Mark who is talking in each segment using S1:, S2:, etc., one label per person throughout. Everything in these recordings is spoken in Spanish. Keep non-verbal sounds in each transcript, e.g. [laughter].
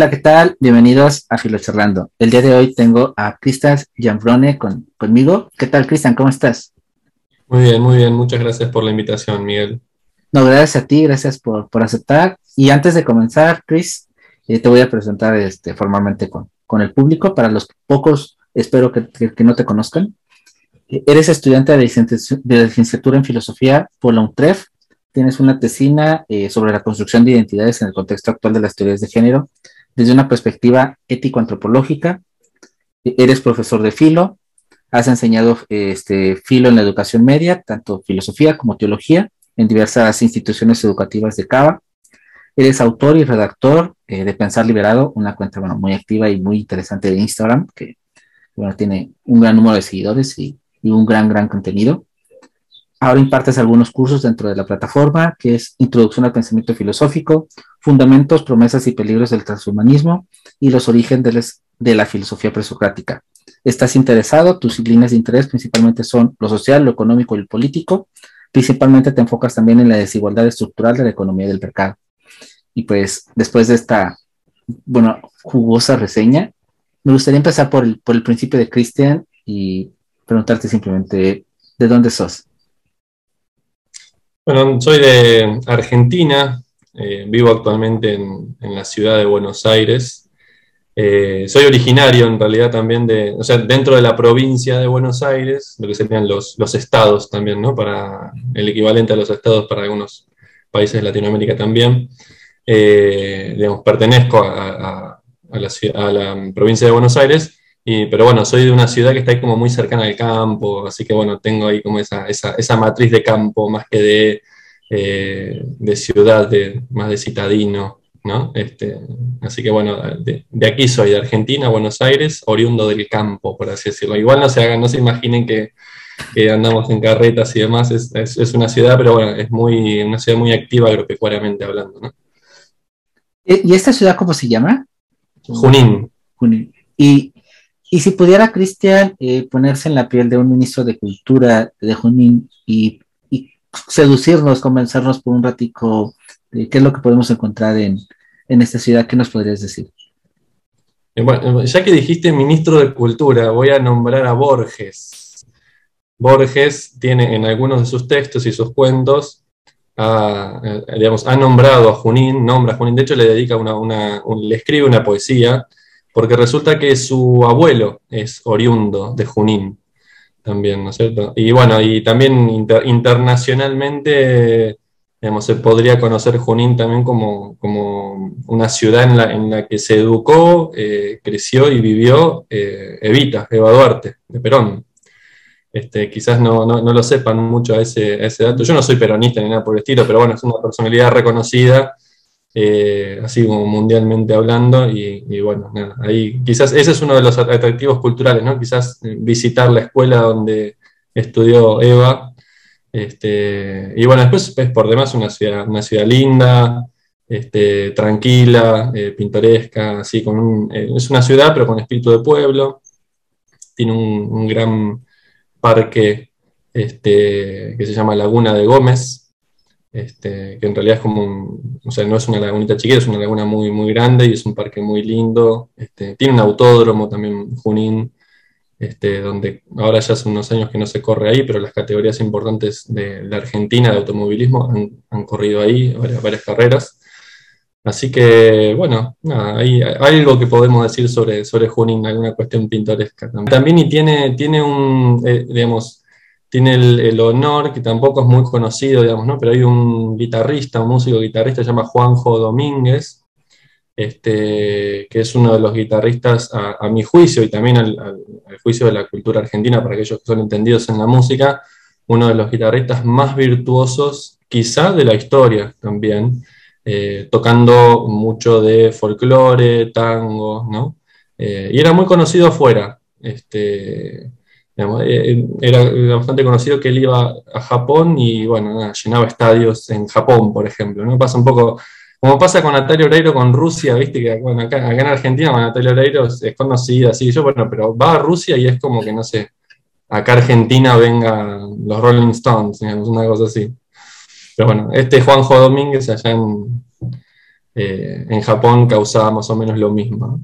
S1: Hola, ¿qué tal? Bienvenidos a Filocherrando. El día de hoy tengo a Cristian Gianfrone con, conmigo. ¿Qué tal, Cristian? ¿Cómo estás?
S2: Muy bien, muy bien. Muchas gracias por la invitación, Miguel.
S1: No, gracias a ti, gracias por, aceptar. Y antes de comenzar, Chris, eh, te voy a presentar este, formalmente con, con el público. Para los pocos, espero que, no te conozcan. Eres estudiante de licenciatura en filosofía por la UNTREF. Tienes una tesina eh, sobre la construcción de identidades en el contexto actual de las teorías de género desde una perspectiva ético-antropológica. Eres profesor de filo, has enseñado este, filo en la educación media, tanto filosofía como teología, en diversas instituciones educativas de Cava. Eres autor y redactor eh, de Pensar Liberado, una cuenta bueno, muy activa y muy interesante de Instagram, que bueno, tiene un gran número de seguidores y un gran, gran contenido. Ahora impartes algunos cursos dentro de la plataforma, que es Introducción al Pensamiento Filosófico, Fundamentos, Promesas y Peligros del Transhumanismo y los orígenes de la filosofía presocrática. Estás interesado, tus líneas de interés principalmente son lo social, lo económico y el político. Principalmente te enfocas también en la desigualdad estructural de la economía del mercado. Y pues después de esta, bueno, jugosa reseña, me gustaría empezar por el, por el principio de Christian y preguntarte simplemente, ¿de dónde sos?
S2: Bueno, soy de Argentina, eh, vivo actualmente en, la ciudad de Buenos Aires. Eh, soy originario en realidad también de, o sea, dentro de la provincia de Buenos Aires, lo que serían los, estados también, ¿no? Para el equivalente a los estados para algunos países de Latinoamérica también. Eh, digamos, pertenezco a la provincia de Buenos Aires pero bueno, soy de una ciudad que está ahí como muy cercana al campo, así que bueno, tengo ahí como esa, esa, esa matriz de campo más que de, eh, de ciudad, de, más de citadino, ¿no? Este, así que bueno, de, aquí soy, de Argentina, Buenos Aires, oriundo del campo, por así decirlo. Igual no se hagan, no se imaginen que, que andamos en carretas y demás, es, es, es, una ciudad, pero bueno, es muy, una ciudad muy activa agropecuariamente hablando, ¿no?
S1: ¿Y esta ciudad cómo se llama?
S2: Junín.
S1: Junín. ¿Y y si pudiera Cristian eh, ponerse en la piel de un ministro de Cultura de Junín y, seducirnos, convencernos por un ratico de qué es lo que podemos encontrar en, esta ciudad, ¿qué nos podrías decir?
S2: Eh, bueno, ya que dijiste ministro de Cultura, voy a nombrar a Borges. Borges tiene en algunos de sus textos y sus cuentos, eh, digamos, ha nombrado a Junín, nombra a Junín, de hecho le dedica una, le escribe una poesía porque resulta que su abuelo es oriundo de Junín también, ¿no es cierto? Y bueno, y también internacionalmente, digamos, se podría conocer Junín también como, como una ciudad en la, en la, que se educó, eh, creció y vivió eh, Evita, Eva Duarte, de Perón. Este, quizás no, no, no lo sepan mucho a ese, a ese dato. Yo no soy peronista ni nada por el estilo, pero bueno, es una personalidad reconocida eh, así como mundialmente hablando, y, bueno, ahí quizás ese es uno de los atractivos culturales, ¿no? Quizás eh, visitar la escuela donde estudió Eva, este, y bueno, después es por demás una ciudad, una ciudad linda, este, tranquila, eh, pintoresca, así, con es una ciudad pero con espíritu de pueblo, tiene un, gran parque este, que se llama Laguna de Gómez, este, que en realidad es como, o sea, no es una lagunita chiquita, es una laguna muy, muy grande y es un parque muy lindo. Este, tiene un autódromo también, Junín, este, donde ahora ya hace unos años que no se corre ahí, pero las categorías importantes de la Argentina de automovilismo han, corrido ahí varias, carreras. Así que, bueno, hay, algo que podemos decir sobre, sobre Junín, alguna cuestión pintoresca. También, y tiene, tiene un, eh, digamos, tiene el, honor, que tampoco es muy conocido, digamos, ¿no? pero hay un guitarrista, un músico guitarrista, se llama Juanjo Domínguez, este, que es uno de los guitarristas, a, mi juicio, y también al, juicio de la cultura argentina, para aquellos que son entendidos en la música, uno de los guitarristas más virtuosos, quizá de la historia también, eh, tocando mucho de folclore, tango, ¿no? Eh, y era muy conocido afuera. Este, eh, eh, era bastante conocido que él iba a Japón y bueno, llenaba estadios en Japón, por ejemplo. Pasa un poco como pasa con Natalia Oreiro con Rusia, viste que bueno, acá, en Argentina Natalia Oreiro es, conocida, así yo, bueno, pero va a Rusia y es como que no sé, acá Argentina venga los Rolling Stones, digamos, una cosa así. Pero bueno, este Juanjo Domínguez allá en, eh, en Japón causaba más o menos lo mismo.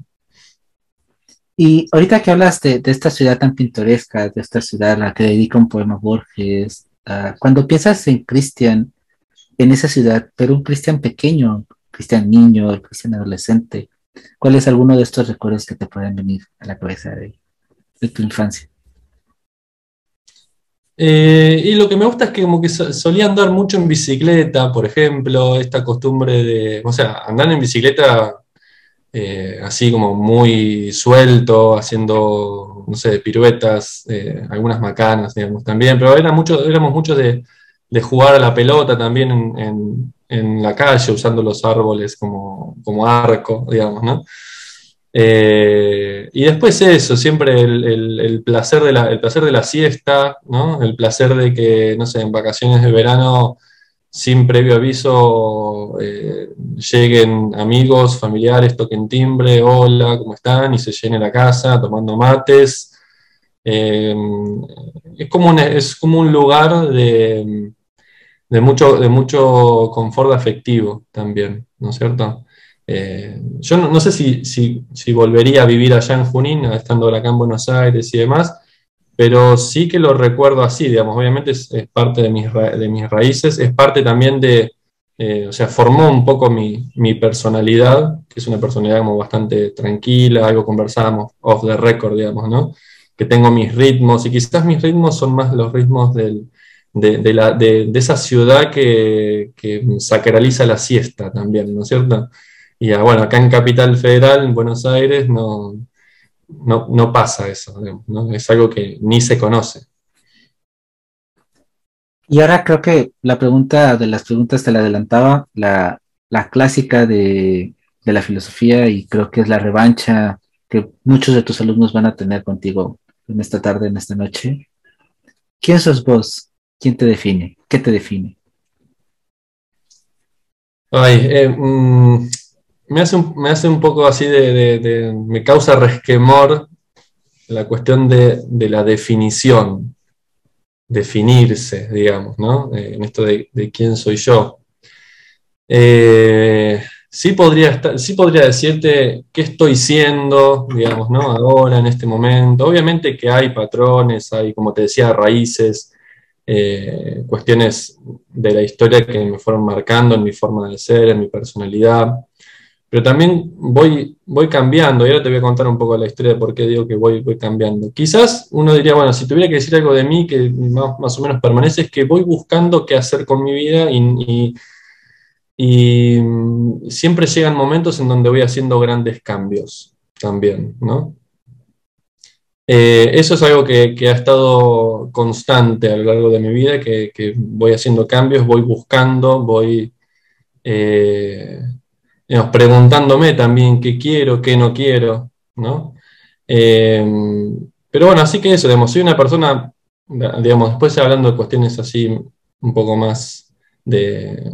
S1: Y ahorita que hablas de, esta ciudad tan pintoresca, de esta ciudad a la que dedica un poema Borges, ah, cuando piensas en Cristian, en esa ciudad, pero un Cristian pequeño, Cristian niño, Cristian adolescente, ¿cuál es alguno de estos recuerdos que te pueden venir a la cabeza de, tu infancia?
S2: Eh, y lo que me gusta es que como que solía andar mucho en bicicleta, por ejemplo, esta costumbre de, o sea, andar en bicicleta eh, así como muy suelto, haciendo, no sé, piruetas, eh, algunas macanas, digamos, también, pero era mucho, éramos muchos de, jugar a la pelota también en, la calle, usando los árboles como, arco, digamos, ¿no? Eh, y después eso, siempre el, placer de la, el placer de la siesta, ¿no? El placer de que, no sé, en vacaciones de verano sin previo aviso eh, lleguen amigos, familiares, toquen timbre, hola, ¿cómo están? Y se llene la casa tomando mates. Eh, es, como un, es como un lugar de, mucho, de mucho confort afectivo también, ¿no es cierto? Eh, yo no, sé si, si, volvería a vivir allá en Junín, estando acá en Buenos Aires y demás, pero sí que lo recuerdo así, digamos, obviamente es, parte de mis, raíces, es parte también de, eh, o sea, formó un poco mi, personalidad, que es una personalidad como bastante tranquila, algo conversábamos off the record, digamos, ¿no? Que tengo mis ritmos, y quizás mis ritmos son más los ritmos de, de, esa ciudad que, que, sacraliza la siesta también, ¿no es cierto? Y ah, bueno, acá en Capital Federal, en Buenos Aires, no, no, pasa eso, ¿no? es algo que ni se conoce.
S1: Y ahora creo que la pregunta de las preguntas te la adelantaba, la, clásica de, la filosofía y creo que es la revancha que muchos de tus alumnos van a tener contigo en esta tarde, en esta noche. ¿Quién sos vos? ¿Quién te define? ¿Qué te define?
S2: Ay, eh, mm, me hace un, me hace un poco así de, me causa resquemor la cuestión de, la definición, definirse, digamos, ¿no? Eh, en esto de, quién soy yo. Eh, sí, podría estar, sí podría decirte qué estoy siendo, digamos, ¿no? Ahora, en este momento. Obviamente que hay patrones, hay, como te decía, raíces, eh, cuestiones de la historia que me fueron marcando en mi forma de ser, en mi personalidad pero también voy, voy cambiando, y ahora te voy a contar un poco la historia de por qué digo que voy, cambiando. Quizás uno diría, bueno, si tuviera que decir algo de mí que más, o menos permanece, es que voy buscando qué hacer con mi vida y, y, siempre llegan momentos en donde voy haciendo grandes cambios también, ¿no? Eh, eso es algo que, ha estado constante a lo largo de mi vida, que, voy haciendo cambios, voy buscando, voy... Eh, preguntándome también qué quiero, qué no quiero, ¿no? Eh, pero bueno, así que eso, digamos, soy una persona, digamos, después hablando de cuestiones así un poco más de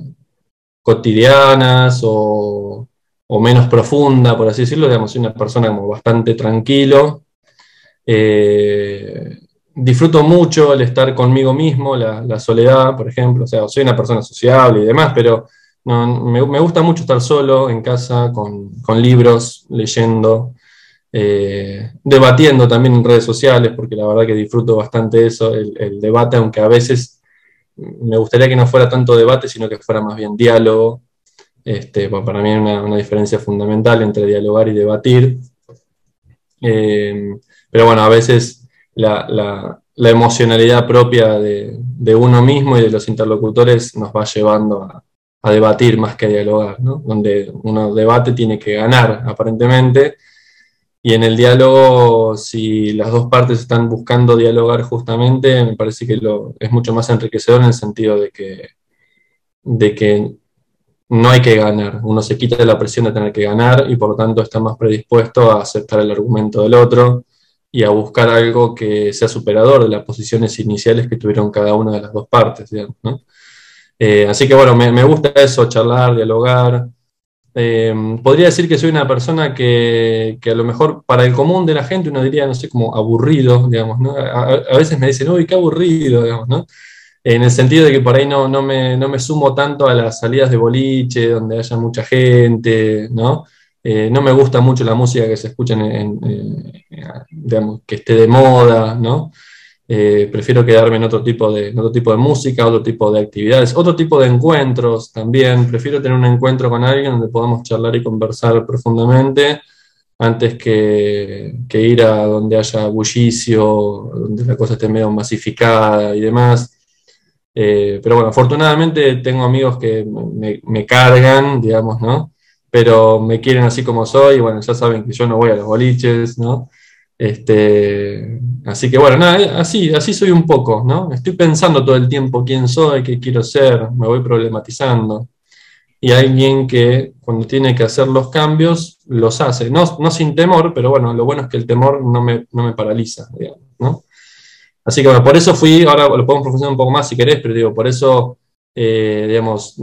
S2: cotidianas o, menos profunda, por así decirlo, digamos, soy una persona como bastante tranquilo. Eh, disfruto mucho el estar conmigo mismo, la, la, soledad, por ejemplo, o sea, soy una persona sociable y demás, pero me, gusta mucho estar solo en casa, con, libros, leyendo, eh, debatiendo también en redes sociales, porque la verdad que disfruto bastante eso, el, debate, aunque a veces me gustaría que no fuera tanto debate, sino que fuera más bien diálogo. Este, para mí hay una, diferencia fundamental entre dialogar y debatir. Eh, pero bueno, a veces la, emocionalidad propia de, de, uno mismo y de los interlocutores nos va llevando a, a debatir más que a dialogar, ¿no? donde uno debate tiene que ganar aparentemente, y en el diálogo, si las dos partes están buscando dialogar justamente, me parece que lo, es mucho más enriquecedor en el sentido de que, de que no hay que ganar, uno se quita de la presión de tener que ganar y por lo tanto está más predispuesto a aceptar el argumento del otro y a buscar algo que sea superador de las posiciones iniciales que tuvieron cada una de las dos partes, ¿no? Eh, así que bueno, me, gusta eso, charlar, dialogar. Eh, podría decir que soy una persona que, a lo mejor para el común de la gente uno diría, no sé, como aburrido, digamos, ¿no? A, veces me dicen, uy, qué aburrido, digamos, ¿no? en el sentido de que por ahí no, no, me, no me sumo tanto a las salidas de boliche, donde haya mucha gente, ¿no? Eh, no me gusta mucho la música que se escucha en, digamos, que esté de moda, ¿no? Eh, prefiero quedarme en otro, tipo de, otro tipo de música, otro tipo de actividades, otro tipo de encuentros también. Prefiero tener un encuentro con alguien donde podamos charlar y conversar profundamente antes que, ir a donde haya bullicio, donde la cosa esté medio masificada y demás. Eh, pero bueno, afortunadamente tengo amigos que me, me cargan, digamos, ¿no? pero me quieren así como soy, bueno, ya saben que yo no voy a los boliches, ¿no? Este, así que bueno, nada, así, así soy un poco, ¿no? Estoy pensando todo el tiempo quién soy, qué quiero ser, me voy problematizando. Y alguien que cuando tiene que hacer los cambios, los hace, no, no sin temor, pero bueno, lo bueno es que el temor no me, no me paraliza, digamos, ¿no? Así que bueno, por eso fui, ahora lo podemos profundizar un poco más si querés, pero digo, por eso, eh, digamos,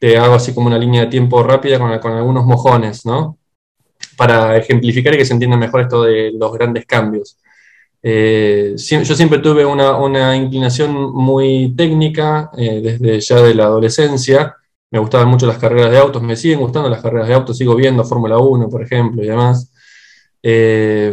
S2: te hago así como una línea de tiempo rápida con, con algunos mojones, ¿no? Para ejemplificar y que se entienda mejor esto de los grandes cambios. Eh, yo siempre tuve una, inclinación muy técnica eh, desde ya de la adolescencia. Me gustaban mucho las carreras de autos, me siguen gustando las carreras de autos, sigo viendo Fórmula 1, por ejemplo, y demás. Eh,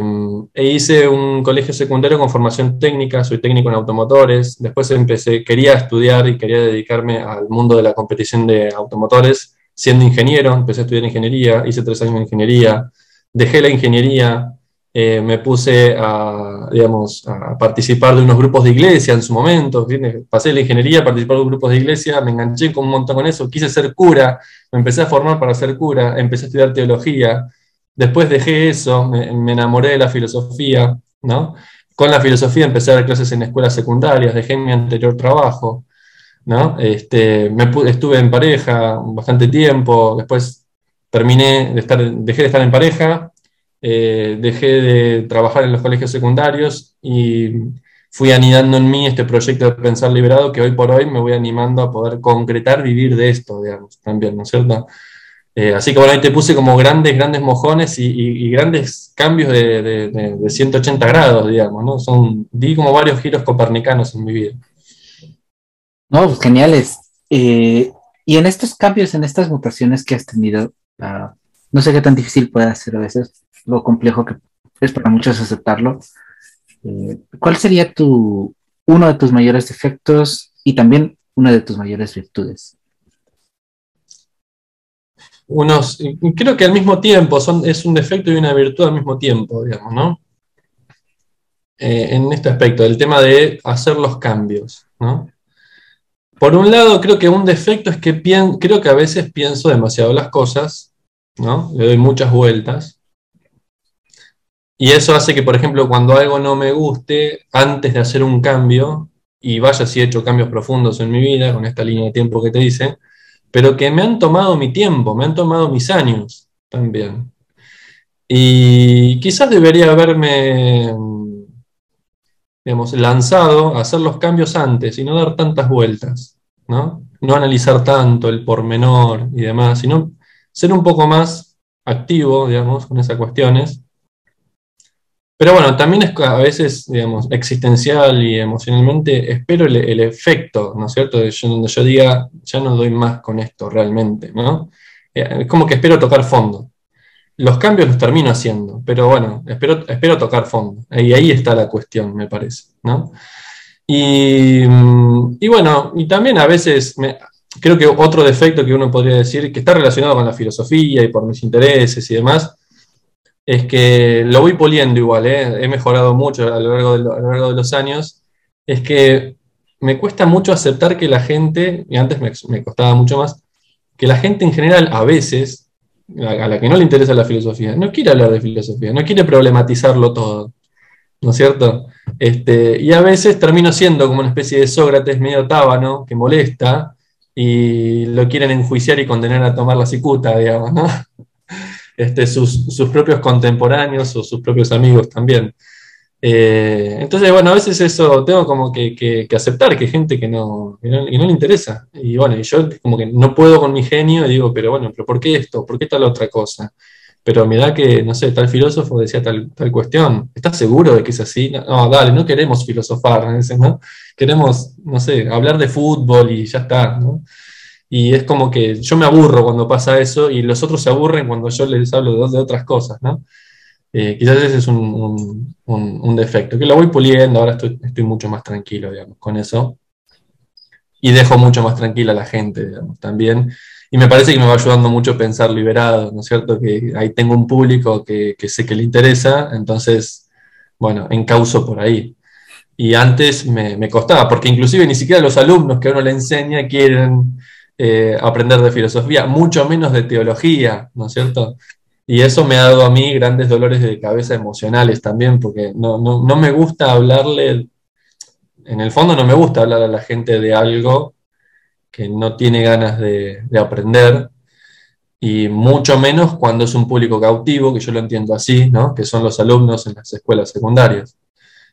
S2: e hice un colegio secundario con formación técnica, soy técnico en automotores. Después empecé, quería estudiar y quería dedicarme al mundo de la competición de automotores, siendo ingeniero. Empecé a estudiar ingeniería, hice tres años de ingeniería, dejé la ingeniería, eh, me puse a, digamos, a participar de unos grupos de iglesia en su momento. Pasé la ingeniería, participar de grupos de iglesia, me enganché con un montón con eso, quise ser cura, me empecé a formar para ser cura, empecé a estudiar teología Después dejé eso, me, enamoré de la filosofía, ¿no? Con la filosofía empecé a dar clases en escuelas secundarias, dejé mi anterior trabajo, ¿no? Este, me, estuve en pareja bastante tiempo, después terminé de estar, dejé de estar en pareja, eh, dejé de trabajar en los colegios secundarios y fui anidando en mí este proyecto de Pensar Liberado que hoy por hoy me voy animando a poder concretar, vivir de esto, digamos, también, ¿no es cierto? Eh, así que bueno, ahí te puse como grandes, grandes mojones y, grandes cambios de, 180 grados, digamos, ¿no? Son, di como varios giros copernicanos en mi vida.
S1: No, pues geniales. Eh, y en estos cambios, en estas mutaciones que has tenido, ah, no sé qué tan difícil puede ser a veces, lo complejo que es para muchos aceptarlo. Eh, ¿Cuál sería tu, uno de tus mayores defectos y también una de tus mayores virtudes?
S2: unos, creo que al mismo tiempo, es un defecto y una virtud al mismo tiempo, digamos, ¿no? Eh, en este aspecto, el tema de hacer los cambios, ¿no? Por un lado, creo que un defecto es que creo que a veces pienso demasiado las cosas, ¿no? Le doy muchas vueltas. Y eso hace que, por ejemplo, cuando algo no me guste, antes de hacer un cambio, y vaya si he hecho cambios profundos en mi vida, con esta línea de tiempo que te dice, pero que me han tomado mi tiempo, me han tomado mis años también. Y quizás debería haberme, lanzado a hacer los cambios antes y no dar tantas vueltas, ¿no? Analizar tanto el pormenor y demás, sino ser un poco más activo, digamos, con esas cuestiones pero bueno, también es a veces, digamos, existencial y emocionalmente, espero el, efecto, ¿no es cierto? De donde yo diga, ya no doy más con esto realmente, ¿no? Eh, es como que espero tocar fondo. Los cambios los termino haciendo, pero bueno, espero, espero tocar fondo. Y ahí está la cuestión, me parece, ¿no? Y, mm, bueno, y también a veces, creo que otro defecto que uno podría decir, que está relacionado con la filosofía y por mis intereses y demás, es que lo voy poliendo igual, ¿eh? he mejorado mucho a lo, largo de, a lo largo de los años, es que me cuesta mucho aceptar que la gente, y antes me, costaba mucho más, que la gente en general a veces, a, la que no le interesa la filosofía, no quiere hablar de filosofía, no quiere problematizarlo todo, ¿no es cierto? Este, y a veces termino siendo como una especie de Sócrates medio tábano, que molesta, y lo quieren enjuiciar y condenar a tomar la cicuta, digamos, ¿no? [laughs] este, sus, propios contemporáneos o sus propios amigos también. Eh, entonces, bueno, a veces eso tengo como que, aceptar que hay gente que no, no, le interesa. Y bueno, yo como que no puedo con mi genio y digo, pero bueno, pero ¿por qué esto? ¿Por qué tal otra cosa? Pero mira que, no sé, tal filósofo decía tal, tal cuestión, ¿estás seguro de que es así? No, dale, no queremos filosofar, ¿no? Queremos, no sé, hablar de fútbol y ya está, ¿no? Y es como que yo me aburro cuando pasa eso y los otros se aburren cuando yo les hablo de, otras cosas, ¿no? Eh, quizás ese es un, defecto, que lo voy puliendo, ahora estoy, estoy mucho más tranquilo, digamos, con eso. Y dejo mucho más tranquila a la gente, digamos, también y me parece que me va ayudando mucho pensar liberado, ¿no es cierto? Que ahí tengo un público que, sé que le interesa, entonces, bueno, encauzo por ahí. Y antes me, costaba, porque inclusive ni siquiera los alumnos que uno le enseña quieren eh, aprender de filosofía, mucho menos de teología, ¿no es cierto? Y eso me ha dado a mí grandes dolores de cabeza emocionales también, porque no, no me gusta hablarle, en el fondo no me gusta hablar a la gente de algo que no tiene ganas de, aprender, y mucho menos cuando es un público cautivo, que yo lo entiendo así, ¿no? que son los alumnos en las escuelas secundarias.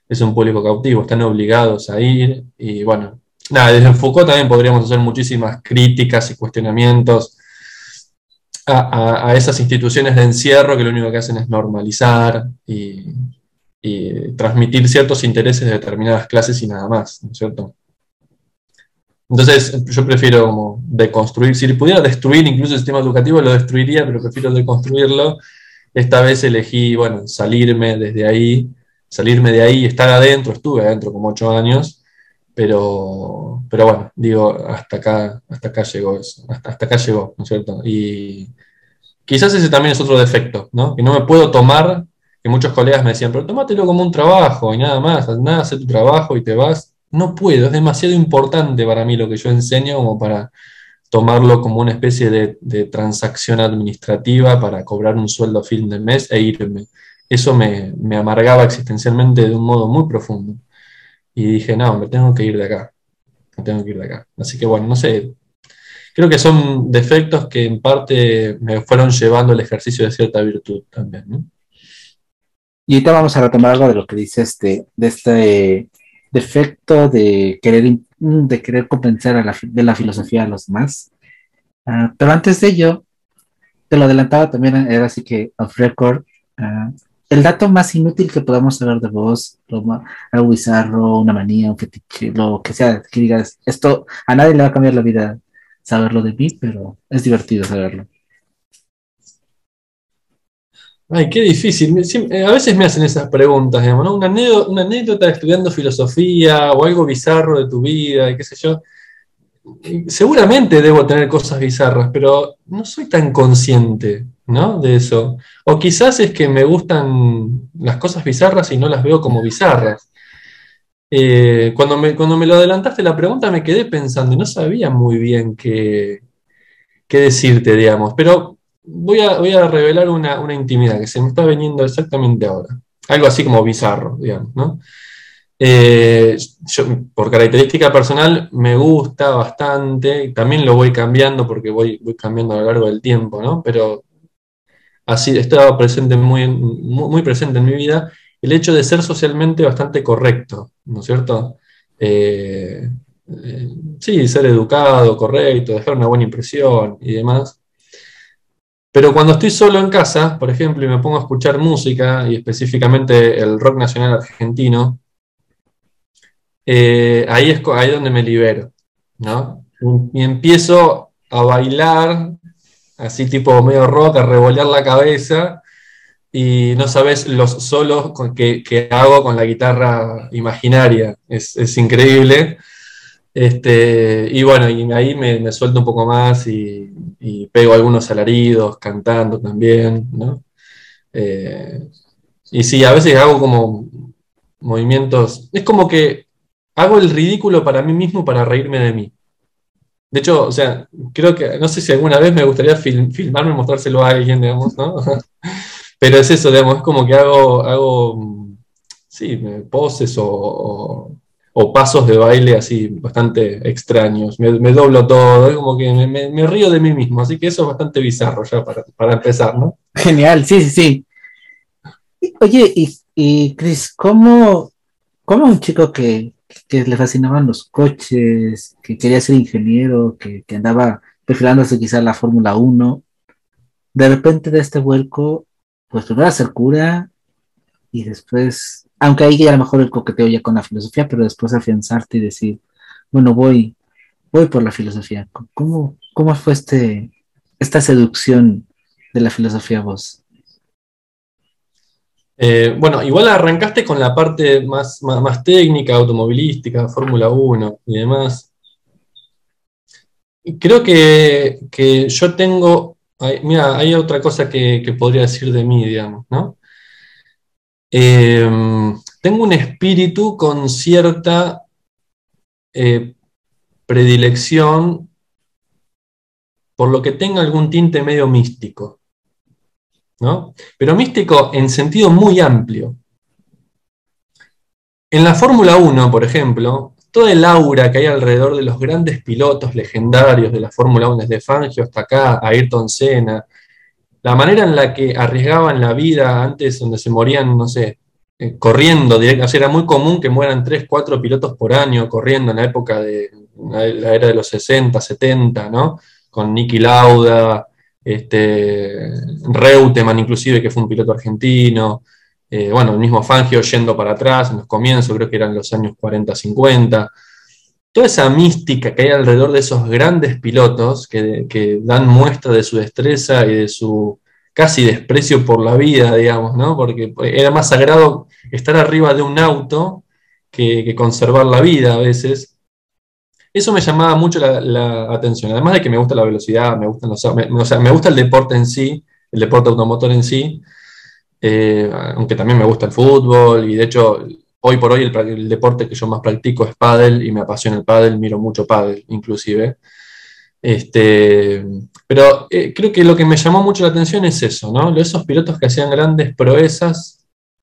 S2: Es un público cautivo, están obligados a ir, y bueno, nada, desde Foucault también podríamos hacer muchísimas críticas y cuestionamientos a, esas instituciones de encierro que lo único que hacen es normalizar y, y transmitir ciertos intereses de determinadas clases y nada más, ¿no es cierto? Entonces, yo prefiero como deconstruir. Si pudiera destruir incluso el sistema educativo, lo destruiría, pero prefiero deconstruirlo. Esta vez elegí, bueno, salirme desde ahí, salirme de ahí, estar adentro. Estuve adentro como ocho años, pero, pero bueno, digo, hasta acá, hasta acá llegó eso, hasta, hasta acá llegó, ¿no es cierto? Y quizás ese también es otro defecto, ¿no? Que no me puedo tomar, que muchos colegas me decían, pero tómatelo como un trabajo y nada más, nada, hace tu trabajo y te vas no puedo, es demasiado importante para mí lo que yo enseño como para tomarlo como una especie de, transacción administrativa para cobrar un sueldo a fin de mes e irme. Eso me, amargaba existencialmente de un modo muy profundo. Y dije, no, me tengo que ir de acá. Me tengo que ir de acá. Así que bueno, no sé. Creo que son defectos que en parte me fueron llevando al ejercicio de cierta virtud también.
S1: Y ahorita vamos a retomar algo de lo que dice este, de este defecto de querer, de querer convencer a la, de la filosofía a los demás. Ah, pero antes de ello, te lo adelantaba también, era así que off record. Ah, el dato más inútil que podamos hablar de vos, algo bizarro, una manía, un lo que sea, que digas, esto a nadie le va a cambiar la vida saberlo de mí, pero es divertido saberlo.
S2: Ay, qué difícil. Eh, a veces me hacen esas preguntas, digamos, ¿no? Una anécdota, estudiando filosofía o algo bizarro de tu vida, qué sé yo. Seguramente debo tener cosas bizarras, pero no soy tan consciente, ¿no? De eso. O quizás es que me gustan las cosas bizarras y no las veo como bizarras. Eh, cuando, me, cuando me lo adelantaste la pregunta me quedé pensando y no sabía muy bien qué, qué decirte, digamos. Pero voy a, voy a revelar una, intimidad que se me está veniendo exactamente ahora. Algo así como bizarro, digamos, ¿no? Eh, por característica personal, me gusta bastante, también lo voy cambiando porque voy, voy cambiando a lo largo del tiempo, ¿no? Pero así estaba presente muy, muy, presente en mi vida el hecho de ser socialmente bastante correcto, ¿no es cierto? Eh, eh, sí, ser educado, correcto, dejar una buena impresión y demás. Pero cuando estoy solo en casa, por ejemplo, y me pongo a escuchar música, y específicamente el rock nacional argentino, eh, ahí es ahí donde me libero, ¿no? Y empiezo a bailar, así tipo medio rock, a revolear la cabeza, y no sabes los solos que, que hago con la guitarra imaginaria, es, es increíble. Este, y bueno, y ahí me, suelto un poco más y, pego algunos alaridos cantando también, ¿no? Eh, y sí, a veces hago como movimientos, es como que hago el ridículo para mí mismo para reírme de mí. De hecho, o sea, creo que, no sé si alguna vez me gustaría filmarme y mostrárselo a alguien, digamos, ¿no? [laughs] Pero es eso, digamos, es como que hago, hago sí, poses o pasos de baile así bastante extraños. Me, doblo todo, es como que me, río de mí mismo, así que eso es bastante bizarro ya para, empezar, ¿no?
S1: Genial, sí, sí, sí. Oye, y, y Chris, ¿cómo, ¿cómo, un chico que, le fascinaban los coches, que quería ser ingeniero, que, que andaba perfilándose quizá la Fórmula 1, de repente de este vuelco pues primero a ser cura y después, aunque ahí a lo mejor el coqueteo ya con la filosofía, pero después afianzarte y decir, bueno, voy, voy por la filosofía. ¿Cómo, cómo fue este, esta seducción de la filosofía vos?
S2: Eh, bueno, igual arrancaste con la parte más, más, técnica, automovilística, Fórmula 1 y demás. Creo que, yo tengo, mira, hay otra cosa que, podría decir de mí, digamos, ¿no? Eh, tengo un espíritu con cierta eh, predilección por lo que tenga algún tinte medio místico. ¿no? Pero místico en sentido muy amplio. En la Fórmula 1, por ejemplo, toda el aura que hay alrededor de los grandes pilotos legendarios de la Fórmula 1, desde Fangio hasta acá, Ayrton Senna, la manera en la que arriesgaban la vida antes, donde se morían, no sé, eh, corriendo, directo, era muy común que mueran 3, 4 pilotos por año corriendo en la época de la era de los 60, 70, ¿no? Con Niki Lauda, este, Reutemann inclusive, que fue un piloto argentino, eh, bueno, el mismo Fangio yendo para atrás en los comienzos, creo que eran los años 40, 50. Toda esa mística que hay alrededor de esos grandes pilotos que, dan muestra de su destreza y de su casi desprecio por la vida, digamos, ¿no? Porque era más sagrado estar arriba de un auto que, que conservar la vida a veces. Eso me llamaba mucho la, atención, además de que me gusta la velocidad, me, gustan o sea, me gusta el deporte en sí, el deporte automotor en sí, eh, aunque también me gusta el fútbol y de hecho hoy por hoy el, deporte que yo más practico es pádel y me apasiona el pádel, miro mucho pádel inclusive. Este, pero eh, creo que lo que me llamó mucho la atención es eso, ¿no? Esos pilotos que hacían grandes proezas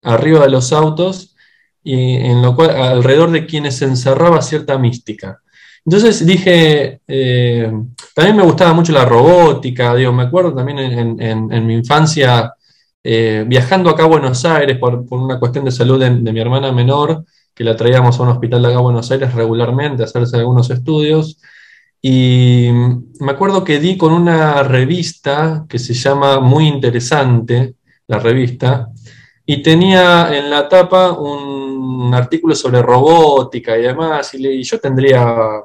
S2: arriba de los autos y en lo cual alrededor de quienes se encerraba cierta mística. Entonces dije, eh, también me gustaba mucho la robótica, digo, me acuerdo también en, mi infancia eh, viajando acá a Buenos Aires por, una cuestión de salud de, mi hermana menor, que la traíamos a un hospital de acá a Buenos Aires regularmente a hacerse algunos estudios. Y me acuerdo que di con una revista que se llama Muy Interesante, la revista, y tenía en la tapa un artículo sobre robótica y demás, y yo tendría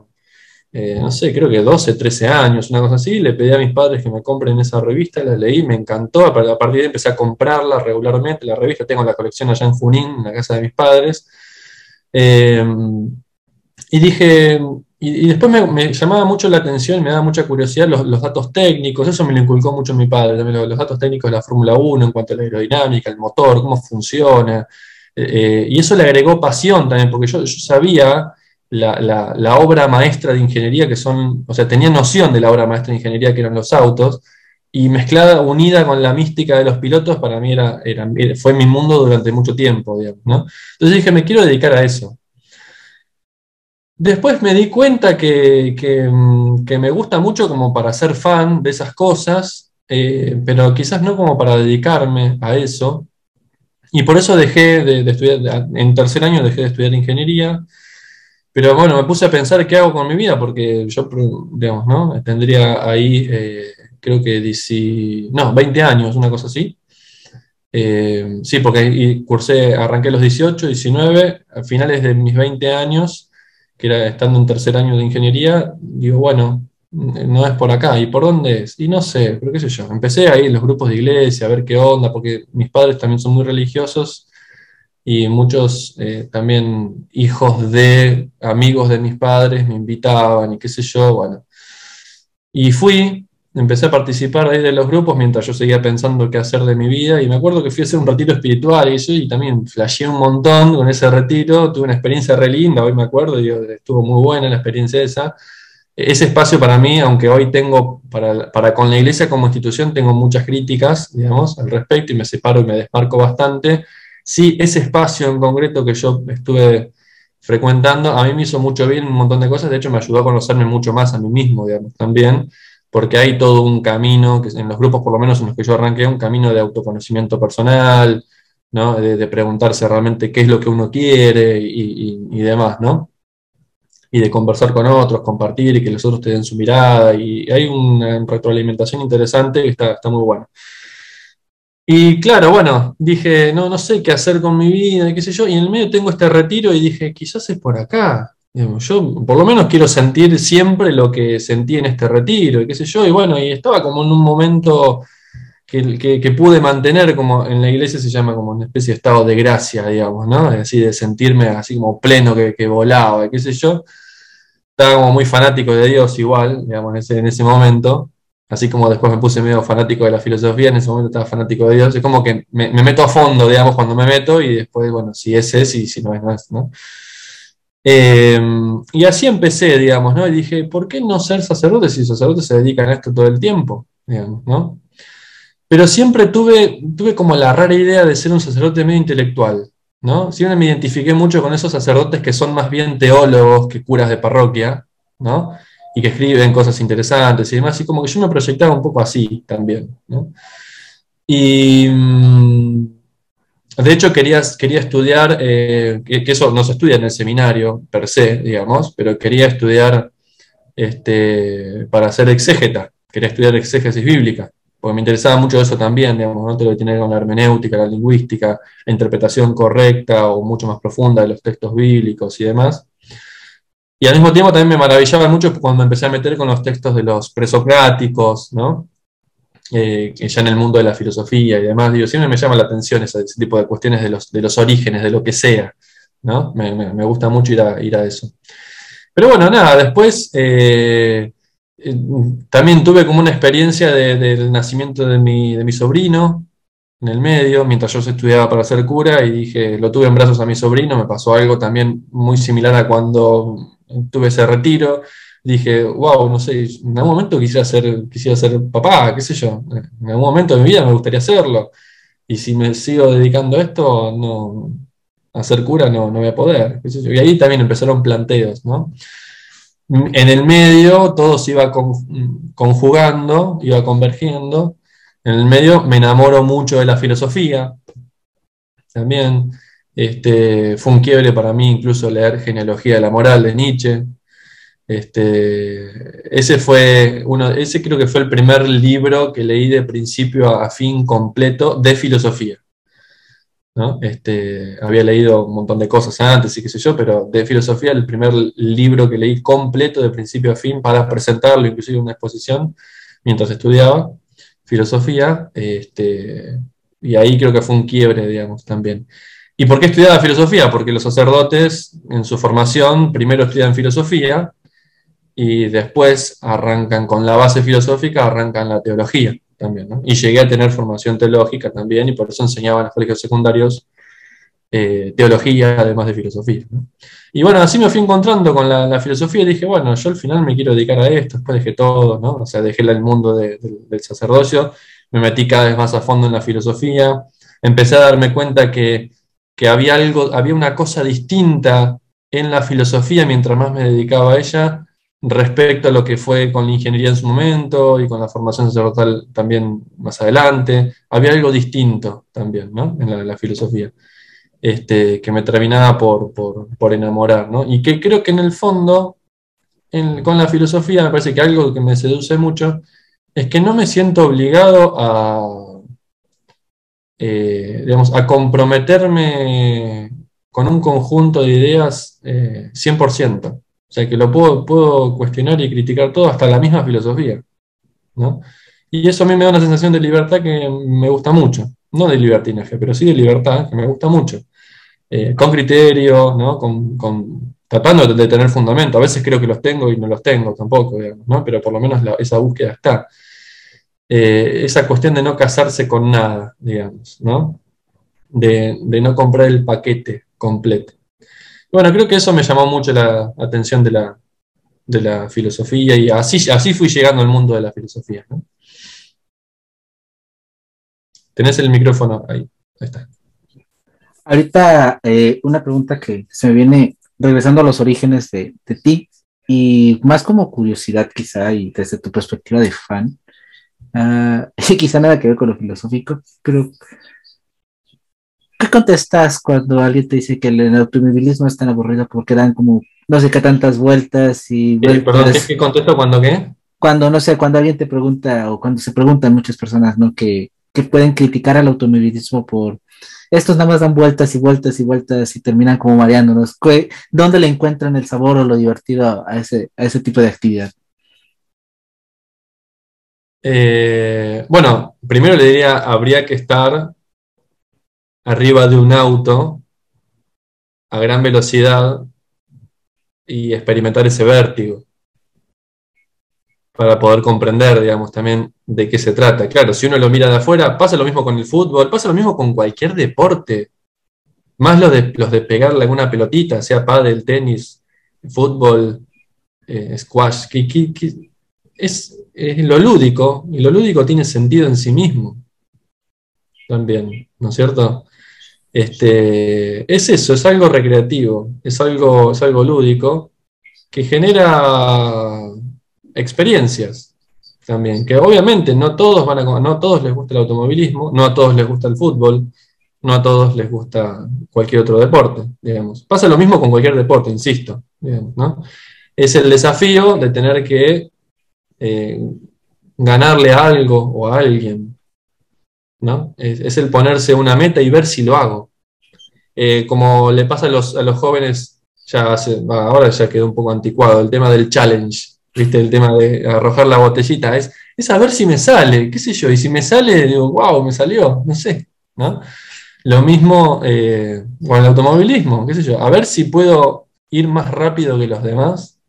S2: eh, no sé, creo que 12, 13 años, una cosa así, le pedí a mis padres que me compren esa revista, la leí, me encantó, a partir de ahí empecé a comprarla regularmente, la revista, tengo la colección allá en Junín, en la casa de mis padres, eh, y dije, y, después me, llamaba mucho la atención, me daba mucha curiosidad los, datos técnicos, eso me lo inculcó mucho mi padre, los, datos técnicos de la Fórmula 1 en cuanto a la aerodinámica, el motor, cómo funciona, eh, y eso le agregó pasión también, porque yo sabía la, obra maestra de ingeniería que son, o sea, tenía noción de la obra maestra de ingeniería que eran los autos, y mezclada, unida con la mística de los pilotos, para mí era, fue mi mundo durante mucho tiempo, digamos, ¿no? Entonces dije, me quiero dedicar a eso. Después me di cuenta que, me gusta mucho como para ser fan de esas cosas, eh, pero quizás no como para dedicarme a eso. Y por eso dejé de estudiar, en tercer año dejé de estudiar ingeniería, pero bueno, me puse a pensar qué hago con mi vida, porque yo, digamos, ¿no? Tendría ahí, eh, creo que 10, no, 20 años, una cosa así. Eh, sí, porque cursé, arranqué los 18, 19, a finales de mis 20 años, que era estando en tercer año de ingeniería, digo, bueno, no es por acá, ¿y por dónde es? Y no sé, pero qué sé yo. Empecé ahí en los grupos de iglesia, a ver qué onda, porque mis padres también son muy religiosos y muchos eh, también hijos de amigos de mis padres me invitaban y qué sé yo, bueno. Y fui, empecé a participar ahí de los grupos mientras yo seguía pensando qué hacer de mi vida y me acuerdo que fui a hacer un retiro espiritual y eso y también flasheé un montón con ese retiro, tuve una experiencia re linda, hoy me acuerdo, y estuvo muy buena la experiencia esa. Ese espacio para mí, aunque hoy tengo, para, para con la iglesia como institución, tengo muchas críticas, digamos, al respecto y me separo y me desmarco bastante, sí, ese espacio en concreto que yo estuve frecuentando, a mí me hizo mucho bien un montón de cosas, de hecho me ayudó a conocerme mucho más a mí mismo, digamos, también, porque hay todo un camino, que en los grupos por lo menos en los que yo arranqué, un camino de autoconocimiento personal, ¿no? de, preguntarse realmente qué es lo que uno quiere y, demás, ¿no? Y de conversar con otros, compartir y que los otros te den su mirada, y hay una retroalimentación interesante que está, está muy buena. Y claro, bueno, dije, no, no sé qué hacer con mi vida, qué sé yo, y en el medio tengo este retiro y dije, quizás es por acá. yo por lo menos quiero sentir siempre lo que sentí en este retiro, y qué sé yo, y bueno, y estaba como en un momento que, pude mantener, como en la iglesia se llama como una especie de estado de gracia, digamos, ¿no? Así de sentirme así como pleno que, que volaba, qué sé yo. Estaba como muy fanático de Dios igual, digamos, en ese, en ese momento. Así como después me puse medio fanático de la filosofía, en ese momento estaba fanático de Dios. Es como que me, meto a fondo, digamos, cuando me meto y después, bueno, si es es y si no es no. Em, y así empecé, digamos, ¿no? Y dije, ¿por qué no ser sacerdote si los sacerdotes se dedican a esto todo el tiempo? Digamos, ¿no? Pero siempre tuve, tuve como la rara idea de ser un sacerdote medio intelectual, ¿no? Siempre me identifiqué mucho con esos sacerdotes que son más bien teólogos que curas de parroquia, ¿no? Y que escriben cosas interesantes y demás, y como que yo me proyectaba un poco así también. Y mm, de hecho quería, quería estudiar, eh, que, eso no se estudia en el seminario per se, digamos, pero quería estudiar este, para ser exégeta, quería estudiar exégesis bíblica porque me interesaba mucho eso también, digamos, ¿no? Todo lo que tiene con la hermenéutica, la lingüística, la interpretación correcta o mucho más profunda de los textos bíblicos y demás. Y al mismo tiempo también me maravillaba mucho cuando empecé a meter con los textos de los presocráticos, ¿no? Eh, ya en el mundo de la filosofía y demás, digo, siempre me llama la atención ese, tipo de cuestiones de los, de los, orígenes, de lo que sea, ¿no? Me, gusta mucho ir a, ir a, eso. Pero bueno, nada, después... Eh, eh, también tuve como una experiencia del nacimiento de mi, de mi, sobrino en el medio, mientras yo estudiaba para ser cura, y dije, lo tuve en brazos a mi sobrino, me pasó algo también muy similar a cuando tuve ese retiro. Dije, wow, no sé, en algún momento quisiera ser, quisiera ser papá, qué sé yo, en algún momento de mi vida me gustaría hacerlo. Y si me sigo dedicando a esto, no, a ser cura no, no voy a poder. Y ahí también empezaron planteos, ¿no? en el medio todo se iba conjugando, iba convergiendo. En el medio me enamoro mucho de la filosofía. También este, fue un quiebre para mí incluso leer Genealogía de la Moral de Nietzsche. Este, ese fue uno, ese creo que fue el primer libro que leí de principio a fin completo de filosofía. Este, había leído un montón de cosas antes y qué sé yo, pero de filosofía, el primer libro que leí completo de principio a fin para presentarlo, inclusive en una exposición, mientras estudiaba filosofía, y ahí creo que fue un quiebre, digamos, también. ¿Y por qué estudiaba filosofía? Porque los sacerdotes en su formación primero estudian filosofía y después arrancan con la base filosófica, arrancan la teología también, Y llegué a tener formación teológica también y por eso enseñaba en los colegios secundarios eh, teología además de filosofía. Y bueno, así me fui encontrando con la, filosofía y dije, bueno, yo al final me quiero dedicar a esto, después dejé todo, ¿no? O sea, dejé el mundo del sacerdocio, me metí cada vez más a fondo en la filosofía, empecé a darme cuenta que, que había algo, había una cosa distinta en la filosofía mientras más me dedicaba a ella respecto a lo que fue con la ingeniería en su momento y con la formación sacerdotal también más adelante. Había algo distinto también ¿no? en la, filosofía, este, que me terminaba por, por, enamorar. ¿no? Y que creo que en el fondo, con la filosofía, me parece que algo que me seduce mucho es que no me siento obligado a, eh, digamos, a comprometerme con un conjunto de ideas eh, 100%. O sea, que lo puedo, puedo cuestionar y criticar todo, hasta la misma filosofía. ¿no? Y eso a mí me da una sensación de libertad que me gusta mucho. No de libertinaje, pero sí de libertad, que me gusta mucho. Eh, con criterio, ¿no? con, con, tratando de tener fundamento. A veces creo que los tengo y no los tengo tampoco, digamos, ¿no? pero por lo menos esa búsqueda está. Eh, esa cuestión de no casarse con nada, digamos, ¿no? De, de no comprar el paquete completo. Bueno, creo que eso me llamó mucho la atención de la, de la filosofía y así, así fui llegando al mundo de la filosofía. Tenés el micrófono ahí. Ahí está.
S1: Ahorita eh, una pregunta que se me viene regresando a los orígenes de, ti y más como curiosidad quizá y desde tu perspectiva de fan, [laughs] uh, quizá nada que ver con lo filosófico, pero ¿Qué contestas cuando alguien te dice que el automovilismo es tan aburrido porque dan como no sé qué tantas vueltas y
S2: eh, perdón, contesto cuando qué?
S1: Cuando, no sé, cuando alguien te pregunta o cuando se preguntan muchas personas, ¿no? Que que pueden criticar al automovilismo por estos nada más dan vueltas y vueltas y vueltas y terminan como mareándonos. ¿Dónde le encuentran el sabor o lo divertido a ese, a ese tipo de actividad?
S2: Eh, bueno, primero le diría, habría que estar arriba de un auto a gran velocidad y experimentar ese vértigo para poder comprender, digamos, también de qué se trata. Claro, si uno lo mira de afuera, pasa lo mismo con el fútbol, pasa lo mismo con cualquier deporte. Más los de, pegarle alguna pelotita, sea pádel, tenis, fútbol, eh, squash, es, lo lúdico, y lo lúdico tiene sentido en sí mismo. También, ¿no es cierto? Este, es eso, es algo recreativo, es algo, es algo lúdico que genera experiencias también, que obviamente no todos van a, no todos les gusta el automovilismo, no a todos les gusta el fútbol, no a todos les gusta cualquier otro deporte, digamos. Pasa lo mismo con cualquier deporte, insisto, Es el desafío de tener que eh, ganarle algo o a alguien, ¿no? Es, el ponerse una meta y ver si lo hago. Eh, como le pasa a los, a los jóvenes, ya ahora ya quedó un poco anticuado, el tema del challenge, ¿viste? El tema de arrojar la botellita, es, es a ver si me sale, qué sé yo, y si me sale, digo, wow, me salió, no sé, ¿no? Lo mismo eh, con el automovilismo, qué sé yo, a ver si puedo ir más rápido que los demás,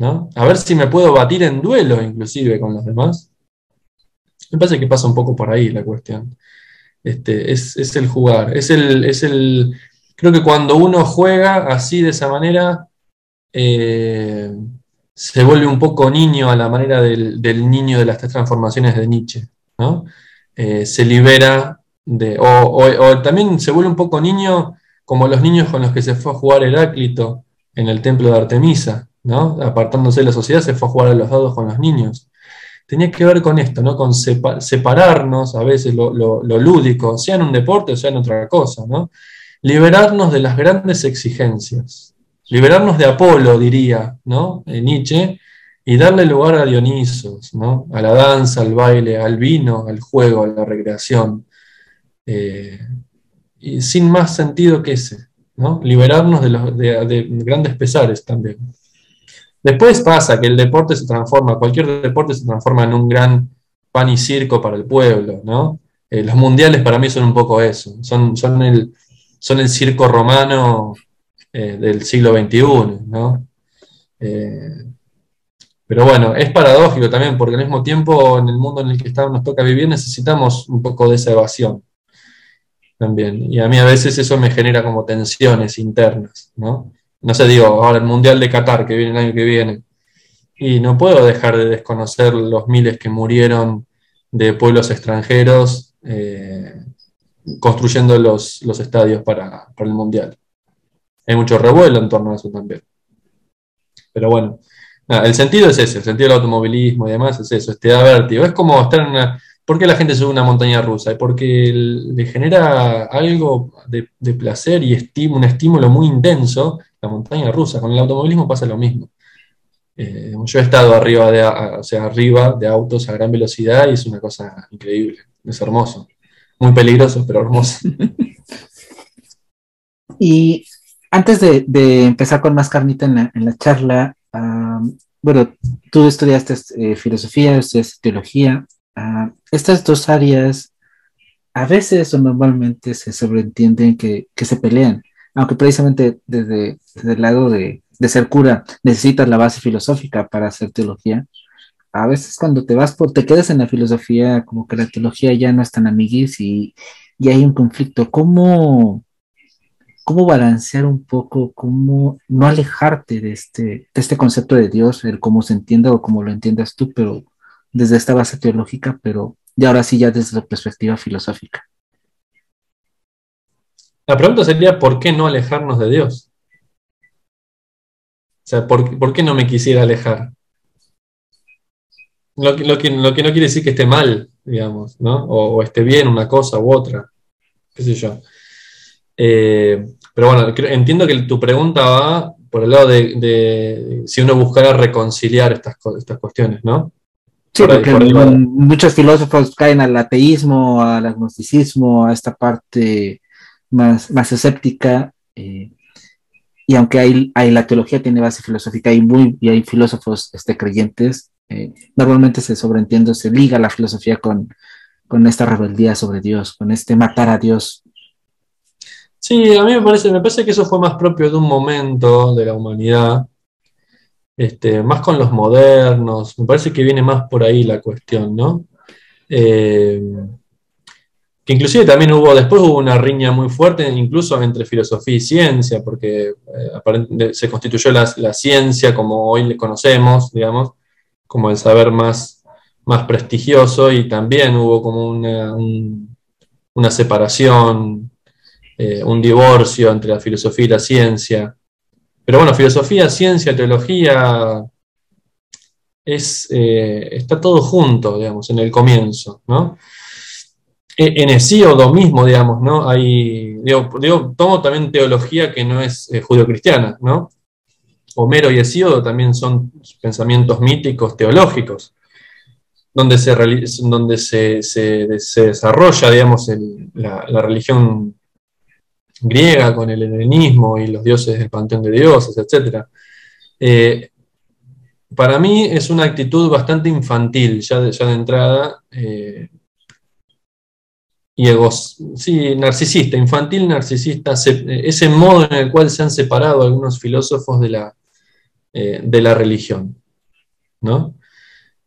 S2: a ver si me puedo batir en duelo inclusive con los demás. Me parece que pasa un poco por ahí la cuestión. Este, es, el jugar, es el, es el... Creo que cuando uno juega así de esa manera, eh, se vuelve un poco niño a la manera del, niño de las tres transformaciones de Nietzsche. Eh, se libera de... O, también se vuelve un poco niño como los niños con los que se fue a jugar Heráclito en el templo de Artemisa. Apartándose de la sociedad, se fue a jugar a los dados con los niños. Tenía que ver con esto, ¿no? Con separarnos, a veces lo, lúdico, sea en un deporte o sea en otra cosa, ¿no? Liberarnos de las grandes exigencias. Liberarnos de Apolo, diría, ¿no? Nietzsche, y darle lugar a Dionisos, ¿no? A la danza, al baile, al vino, al juego, a la recreación. Eh, y sin más sentido que ese, ¿no? Liberarnos de grandes pesares también. Después pasa que el deporte se transforma, cualquier deporte se transforma en un gran pan y circo para el pueblo, ¿no? Eh, los mundiales para mí son un poco eso, son, el circo romano eh, del siglo XXI, ¿no? Eh, pero bueno, es paradójico también, porque al mismo tiempo en el mundo en el que estamos, nos toca vivir necesitamos un poco de esa evasión también. Y a mí a veces eso me genera como tensiones internas, ¿no? No sé, digo, ahora el Mundial de Qatar que viene el año que viene. Y no puedo dejar de desconocer los miles que murieron de pueblos extranjeros eh, construyendo los, estadios para, el Mundial. Hay mucho revuelo en torno a eso también. Pero bueno, el sentido es ese, el sentido del automovilismo y demás es eso, este da vértigo. Es como estar en una... ¿Por qué la gente sube una montaña rusa? Porque le genera algo de, de placer y un estímulo muy intenso la montaña rusa. Con el automovilismo pasa lo mismo. Eh, yo he estado arriba de, o sea, arriba de autos a gran velocidad y es una cosa increíble, es hermoso. Muy peligroso, pero hermoso. [laughs]
S1: y antes de, empezar con más carnita en la, charla, bueno, tú estudiaste eh, filosofía, estudiaste teología. Ah, estas dos áreas a veces o normalmente se sobreentienden que, que se pelean aunque precisamente desde, el lado de, ser cura necesitas la base filosófica para hacer teología, a veces cuando te vas por, te quedas en la filosofía, como que la teología ya no es tan amiguis y, hay un conflicto. ¿Cómo, ¿Cómo balancear un poco, cómo no alejarte de este, de este concepto de Dios, el cómo se entienda o cómo lo entiendas tú, pero desde esta base teológica, pero y ahora sí ya desde la perspectiva filosófica?
S2: La pregunta sería, ¿por qué no alejarnos de Dios? O sea, ¿por, qué no me quisiera alejar? Lo, que, no quiere decir que esté mal, digamos, ¿no? O, esté bien una cosa u otra, qué sé yo. Eh, pero bueno, entiendo que tu pregunta va por el lado de, si uno buscara reconciliar estas, estas cuestiones, ¿no?
S1: Sí, porque muchos filósofos caen al ateísmo, al agnosticismo, a esta parte más, más escéptica. Eh, y aunque hay, hay, la teología tiene base filosófica y, muy, y hay filósofos este, creyentes, eh, normalmente se sobreentiende, se liga la filosofía con, con esta rebeldía sobre Dios, con este matar a Dios.
S2: Sí, a mí me parece, me parece que eso fue más propio de un momento de la humanidad este, más con los modernos, me parece que viene más por ahí la cuestión, ¿no? Eh, que inclusive también hubo, después hubo una riña muy fuerte, incluso entre filosofía y ciencia, porque eh, se constituyó la, ciencia como hoy le conocemos, digamos, como el saber más, más prestigioso, y también hubo como una, una separación, eh, un divorcio entre la filosofía y la ciencia. Pero bueno, filosofía, ciencia, teología, es, eh, está todo junto, digamos, en el comienzo, ¿no? E, en Hesíodo mismo, digamos, ¿no? Hay, digo, tomo también teología que no es eh, judio-cristiana, ¿no? Homero y Hesíodo también son pensamientos míticos teológicos, donde se, donde se, desarrolla, digamos, la, la, religión griega con el helenismo y los dioses del panteón de dioses, etc. Eh, para mí es una actitud bastante infantil ya de, ya de entrada eh, y egos, sí, narcisista, infantil, narcisista, ese modo en el cual se han separado algunos filósofos de la, eh, de la religión. ¿no?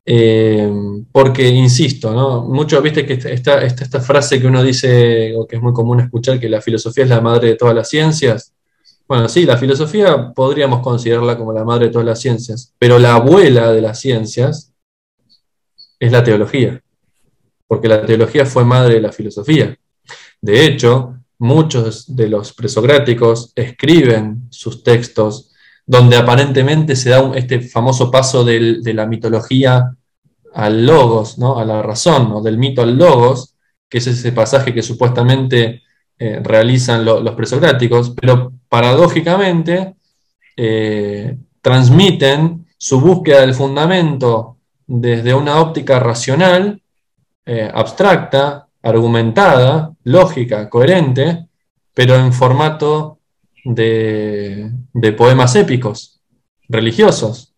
S2: Eh, porque, insisto, ¿no? Mucho, viste que está, esta frase que uno dice, o que es muy común escuchar, que la filosofía es la madre de todas las ciencias. Bueno, sí, la filosofía podríamos considerarla como la madre de todas las ciencias, pero la abuela de las ciencias es la teología, porque la teología fue madre de la filosofía. De hecho, muchos de los presocráticos escriben sus textos donde aparentemente se da este famoso paso de la mitología al logos, ¿no? a la razón, o del mito al logos, que es ese pasaje que supuestamente eh, realizan los presocráticos, pero paradójicamente eh, transmiten su búsqueda del fundamento desde una óptica racional, eh, abstracta, argumentada, lógica, coherente, pero en formato de, de poemas épicos, religiosos.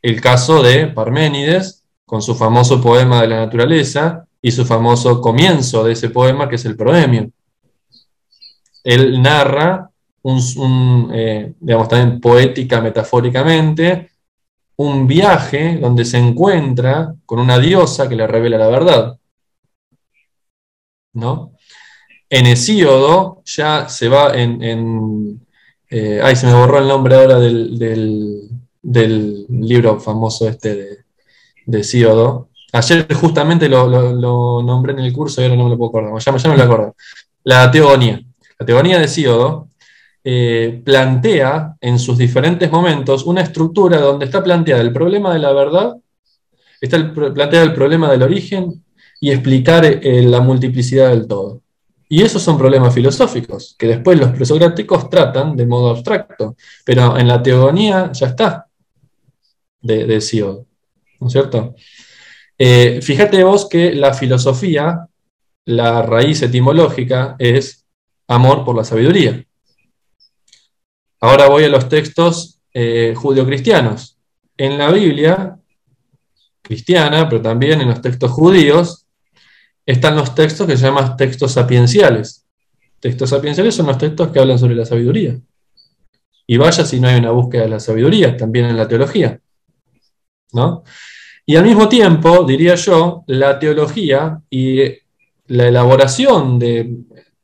S2: El caso de Parménides, con su famoso poema de la naturaleza y su famoso comienzo de ese poema, que es el proemio. Él narra, un, eh, digamos también poética, metafóricamente, un viaje donde se encuentra con una diosa que le revela la verdad. ¿No? En Hesíodo ya se va en... Eh, ay, se me borró el nombre ahora del, del libro famoso este de, de Siodo. Ayer justamente lo, nombré en el curso y ahora no me lo puedo acordar. Ya, ya me lo acuerdo. La teogonía. La teogonía de Siodo eh, plantea en sus diferentes momentos una estructura donde está planteada el problema de la verdad, está el, el problema del origen y explicar eh, la multiplicidad del todo. Y esos son problemas filosóficos, que después los presocráticos tratan de modo abstracto, pero en la teogonía ya está de, de ¿no es cierto? Eh, fíjate vos que la filosofía, la raíz etimológica es amor por la sabiduría. Ahora voy a los textos eh, judio-cristianos. En la Biblia cristiana, pero también en los textos judíos, están los textos que se llaman textos sapienciales. Textos sapienciales son los textos que hablan sobre la sabiduría. Y vaya si no hay una búsqueda de la sabiduría, también en la teología. ¿no? Y al mismo tiempo, diría yo, la teología y la elaboración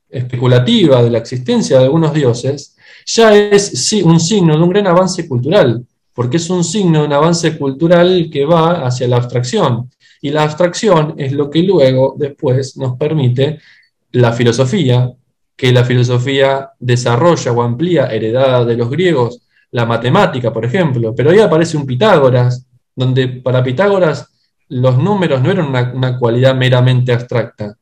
S2: especulativa de la existencia de algunos dioses ya es un signo de un gran avance cultural, porque es un signo de un avance cultural que va hacia la abstracción. Y la abstracción es lo que luego, después, nos permite la filosofía, que la filosofía desarrolla o amplía, heredada de los griegos, la matemática, por ejemplo. Pero ahí aparece un Pitágoras, donde para Pitágoras los números no eran una, cualidad meramente abstracta,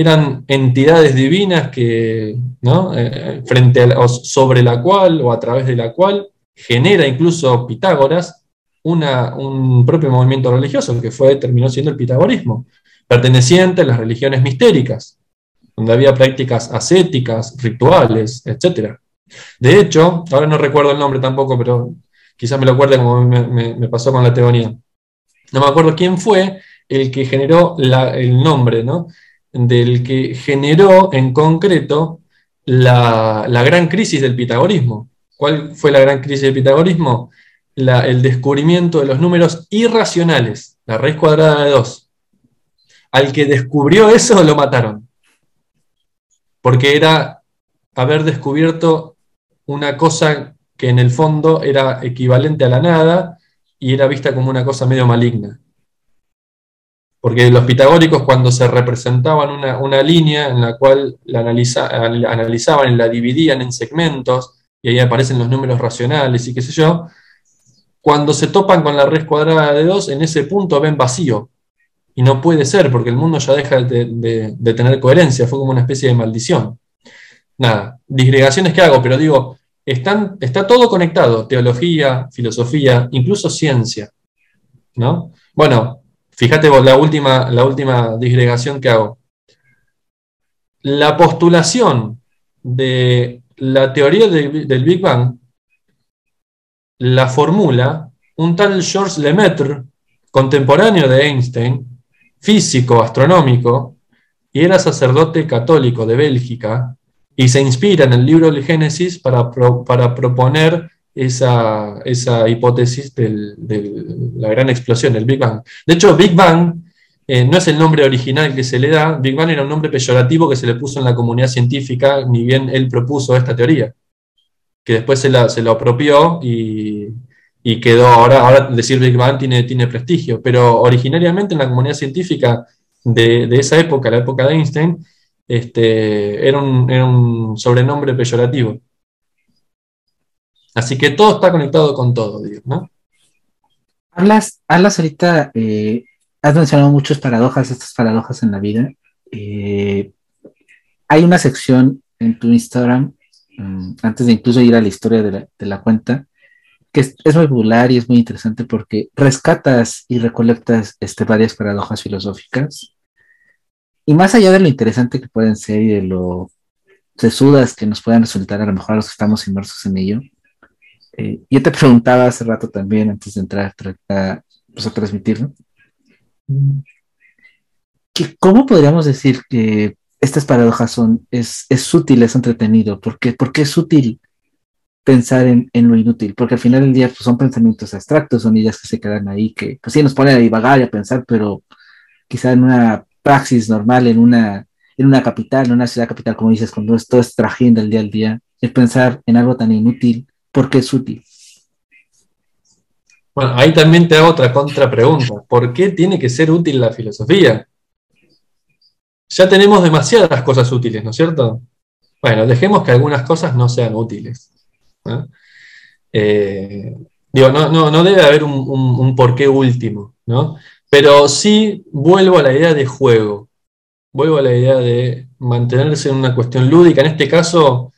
S2: eran entidades divinas que, ¿no? Eh, frente a, sobre la cual o a través de la cual genera incluso Pitágoras un propio movimiento religioso que fue, terminó siendo el pitagorismo, perteneciente a las religiones mistéricas, donde había prácticas ascéticas, rituales, etc. De hecho, ahora no recuerdo el nombre tampoco, pero quizás me lo acuerde como me, pasó con la teoría. No me acuerdo quién fue el que generó el nombre, ¿no? Del que generó en concreto la, la gran crisis del pitagorismo. ¿Cuál fue la gran crisis del pitagorismo? el descubrimiento de los números irracionales, la raíz cuadrada de 2. Al que descubrió eso lo mataron. Porque era haber descubierto una cosa que en el fondo era equivalente a la nada y era vista como una cosa medio maligna. Porque los pitagóricos cuando se representaban una, línea en la cual la analizaban y la dividían en segmentos, y ahí aparecen los números racionales y qué sé yo, cuando se topan con la raíz cuadrada de 2, en ese punto ven vacío. Y no puede ser, porque el mundo ya deja de, tener coherencia, fue como una especie de maldición. Nada, disgregaciones que hago, pero digo, están, está todo conectado, teología, filosofía, incluso ciencia. ¿no? Bueno, fíjate vos, la última, la última disgregación que hago. La postulación de la teoría del Big Bang la formula un tal Georges Lemaitre, contemporáneo de Einstein, físico astronómico, y era sacerdote católico de Bélgica, y se inspira en el libro del Génesis para, para proponer esa, hipótesis de la gran explosión, el Big Bang. De hecho, Big Bang eh, no es el nombre original que se le da, Big Bang era un nombre peyorativo que se le puso en la comunidad científica, ni bien él propuso esta teoría que después se, la, se lo apropió y, quedó, ahora, ahora decir Big Bang tiene, tiene prestigio, pero originariamente en la comunidad científica de, esa época, la época de Einstein, este, era, un, sobrenombre peyorativo. Así que todo está conectado con todo, digo, ¿no?
S1: Hablas, hablas ahorita, eh, has mencionado muchas paradojas, estas paradojas en la vida. Eh, hay una sección en tu Instagram Mm, antes de incluso ir a la historia de la, cuenta, que es, muy popular y es muy interesante porque rescatas y recolectas este, varias paradojas filosóficas. Y más allá de lo interesante que pueden ser y de lo sesudas que nos puedan resultar a lo mejor los que estamos inmersos en ello, eh, yo te preguntaba hace rato también, antes de entrar a, pues, a transmitir, que ¿cómo podríamos decir que estas paradojas son, es, es útil, es entretenido, porque, porque es útil pensar en, lo inútil, porque al final del día pues, son pensamientos abstractos, son ideas que se quedan ahí, que pues sí nos ponen a divagar y a pensar, pero quizá en una praxis normal, en una, en una capital, en una ciudad capital, como dices, cuando esto es trajín del día al día, es pensar en algo tan inútil, porque es útil.
S2: Bueno, ahí también te hago otra contrapregunta. ¿Por qué tiene que ser útil la filosofía? ya tenemos demasiadas cosas útiles, ¿no es cierto? Bueno, dejemos que algunas cosas no sean útiles. Eh, digo, no, debe haber un, porqué último, ¿no? Pero sí vuelvo a la idea de juego, vuelvo a la idea de mantenerse en una cuestión lúdica, en este caso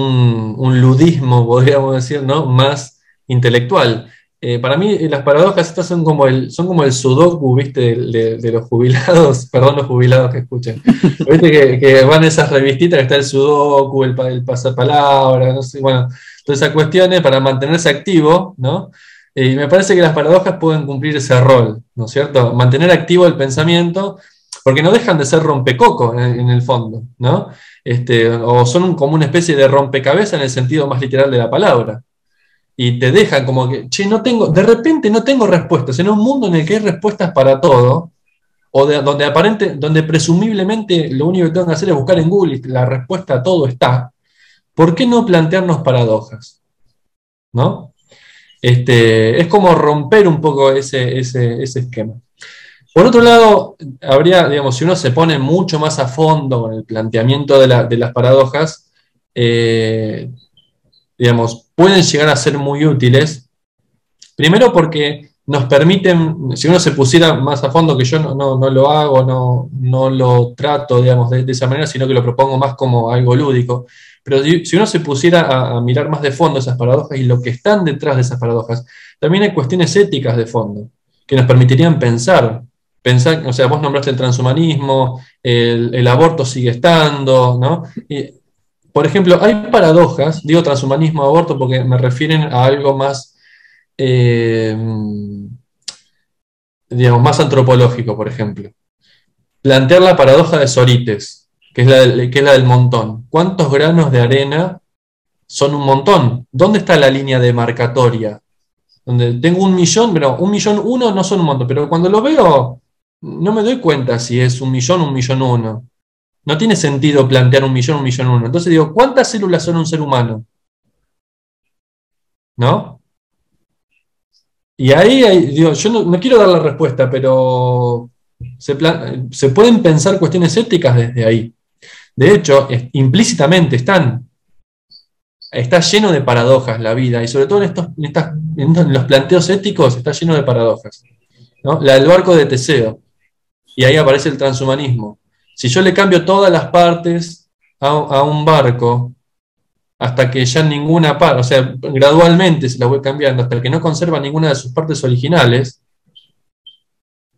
S2: un, ludismo, [laughs] podríamos decir, ¿no? Más intelectual. Eh, para mí las paradojas estas son como el, son como el sudoku, ¿viste? De, los jubilados, [laughs] perdón los jubilados que escuchen. ¿Viste que, que, van esas revistitas que está el sudoku, el, el pasapalabra, no sé, bueno, todas esas cuestiones para mantenerse activo, ¿no? Eh, y me parece que las paradojas pueden cumplir ese rol, ¿no es cierto? Mantener activo el pensamiento, porque no dejan de ser rompecoco en, el fondo, ¿no? Este, o son como una especie de rompecabezas en el sentido más literal de la palabra y te dejan como que, che, no tengo, de repente no tengo respuestas, en un mundo en el que hay respuestas para todo, o de, donde aparente, donde presumiblemente lo único que tengo que hacer es buscar en Google y la respuesta a todo está, ¿por qué no plantearnos paradojas? ¿No? Este, es como romper un poco ese, ese, esquema. Por otro lado, habría, digamos, si uno se pone mucho más a fondo con el planteamiento de, las paradojas, eh, digamos, pueden llegar a ser muy útiles. Primero porque nos permiten, si uno se pusiera más a fondo, que yo no, lo hago, no, no lo trato, digamos, de, esa manera, sino que lo propongo más como algo lúdico, pero si uno se pusiera a, mirar más de fondo esas paradojas y lo que están detrás de esas paradojas, también hay cuestiones éticas de fondo que nos permitirían pensar. Pensar, o sea, vos nombraste el transhumanismo, el, aborto sigue estando, ¿no? por ejemplo, hay paradojas, digo transhumanismo, aborto, porque me refieren a algo más eh, digamos, más antropológico, por ejemplo. Plantear la paradoja de Sorites, que es, la que es la del montón. ¿Cuántos granos de arena son un montón? ¿Dónde está la línea demarcatoria? Donde tengo un millón, pero un millón uno no son un montón, pero cuando lo veo no me doy cuenta si es un millón o un millón uno. No tiene sentido plantear un millón, un millón uno. Entonces digo, ¿cuántas células son un ser humano? ¿No? Y ahí, yo no, quiero dar la respuesta, pero se, pueden pensar cuestiones éticas desde ahí. De hecho, implícitamente están. Está lleno de paradojas la vida, y sobre todo en, estos, los planteos éticos está lleno de paradojas. La del barco de Teseo, y ahí aparece el transhumanismo. Si yo le cambio todas las partes a un barco, hasta que ya ninguna parte, o sea, gradualmente se la voy cambiando, hasta que no conserva ninguna de sus partes originales,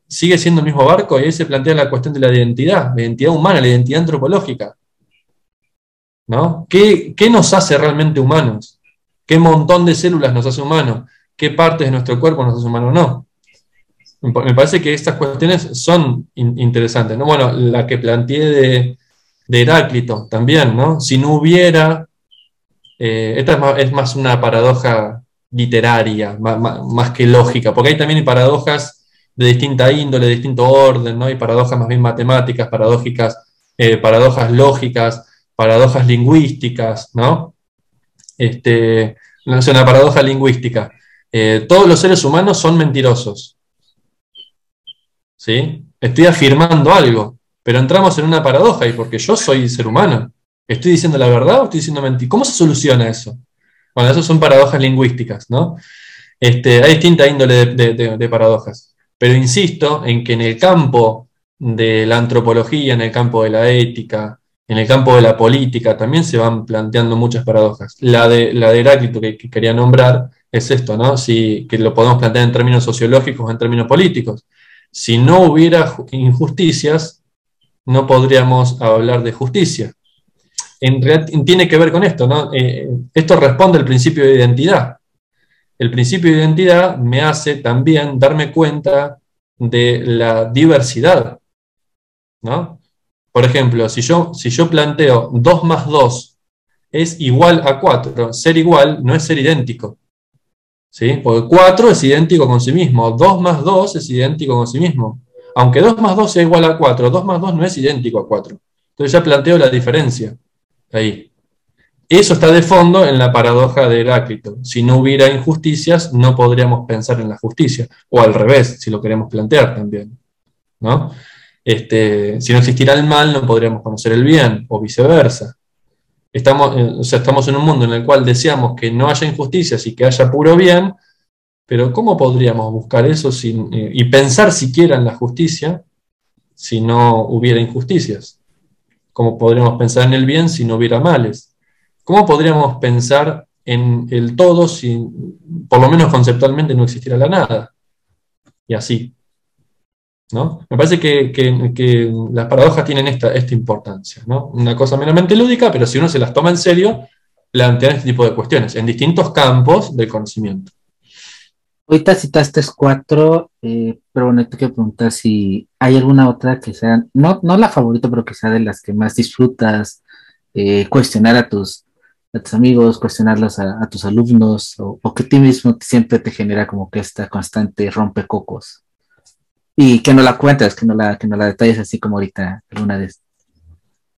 S2: sigue siendo el mismo barco y ahí se plantea la cuestión de la identidad, la identidad humana, la identidad antropológica. ¿no? ¿Qué, nos hace realmente humanos? ¿Qué montón de células nos hace humanos? ¿Qué partes de nuestro cuerpo nos hace humanos? No. Me parece que estas cuestiones son interesantes. ¿no? Bueno, la que planteé de, de Heráclito también, ¿no? Si no hubiera eh, esta es más, una paradoja literaria, más, que lógica, porque hay también paradojas de distinta índole, de distinto orden, ¿no? Hay paradojas más bien matemáticas, paradójicas, eh, paradojas lógicas, paradojas lingüísticas, ¿no? Este, no una paradoja lingüística. Eh, todos los seres humanos son mentirosos. ¿Sí? Estoy afirmando algo, pero entramos en una paradoja y porque yo soy ser humano. ¿Estoy diciendo la verdad o estoy diciendo mentira? ¿Cómo se soluciona eso? Bueno, eso son paradojas lingüísticas, ¿no? Este, hay distinta índole de, paradojas. Pero insisto en que en el campo de la antropología, en el campo de la ética, en el campo de la política, también se van planteando muchas paradojas. La de, la de Heráclito que, quería nombrar es esto, ¿no? Si, que lo podemos plantear en términos sociológicos o en términos políticos. Si no hubiera injusticias, no podríamos hablar de justicia en realidad tiene que ver con esto, ¿no? Eh, esto responde al principio de identidad. El principio de identidad me hace también darme cuenta de la diversidad, ¿no? Por ejemplo, si yo, si yo planteo 2 más 2 es igual a 4, ser igual no es ser idéntico. ¿Sí? Porque 4 es idéntico con sí mismo, 2 más 2 es idéntico con sí mismo. Aunque 2 más 2 sea igual a 4, 2 más 2 no es idéntico a 4. Entonces ya planteo la diferencia. Ahí. Eso está de fondo en la paradoja de Heráclito. Si no hubiera injusticias, no podríamos pensar en la justicia. O al revés, si lo queremos plantear también. ¿no? Este, si no existiera el mal, no podríamos conocer el bien, o viceversa. Estamos, eh, o sea, estamos en un mundo en el cual deseamos que no haya injusticias y que haya puro bien, pero ¿cómo podríamos buscar eso sin, eh, y pensar siquiera en la justicia si no hubiera injusticias? ¿Cómo podríamos pensar en el bien si no hubiera males? ¿Cómo podríamos pensar en el todo si, por lo menos conceptualmente, no existiera la nada? Y así. Me parece que, las paradojas tienen esta, esta importancia. ¿no? Una cosa meramente lúdica, pero si uno se las toma en serio, plantean este tipo de cuestiones en distintos campos del conocimiento.
S1: Ahorita citaste cuatro, eh, pero bueno, te quiero preguntar si hay alguna otra que sea, no, no la favorita, pero que sea de las que más disfrutas, eh, cuestionar a tus, a tus amigos, cuestionarlos a, tus alumnos, o, que a ti mismo siempre te genera como que esta constante rompecocos. Y que no la cuentas, que no la, que no la detalles así como ahorita alguna de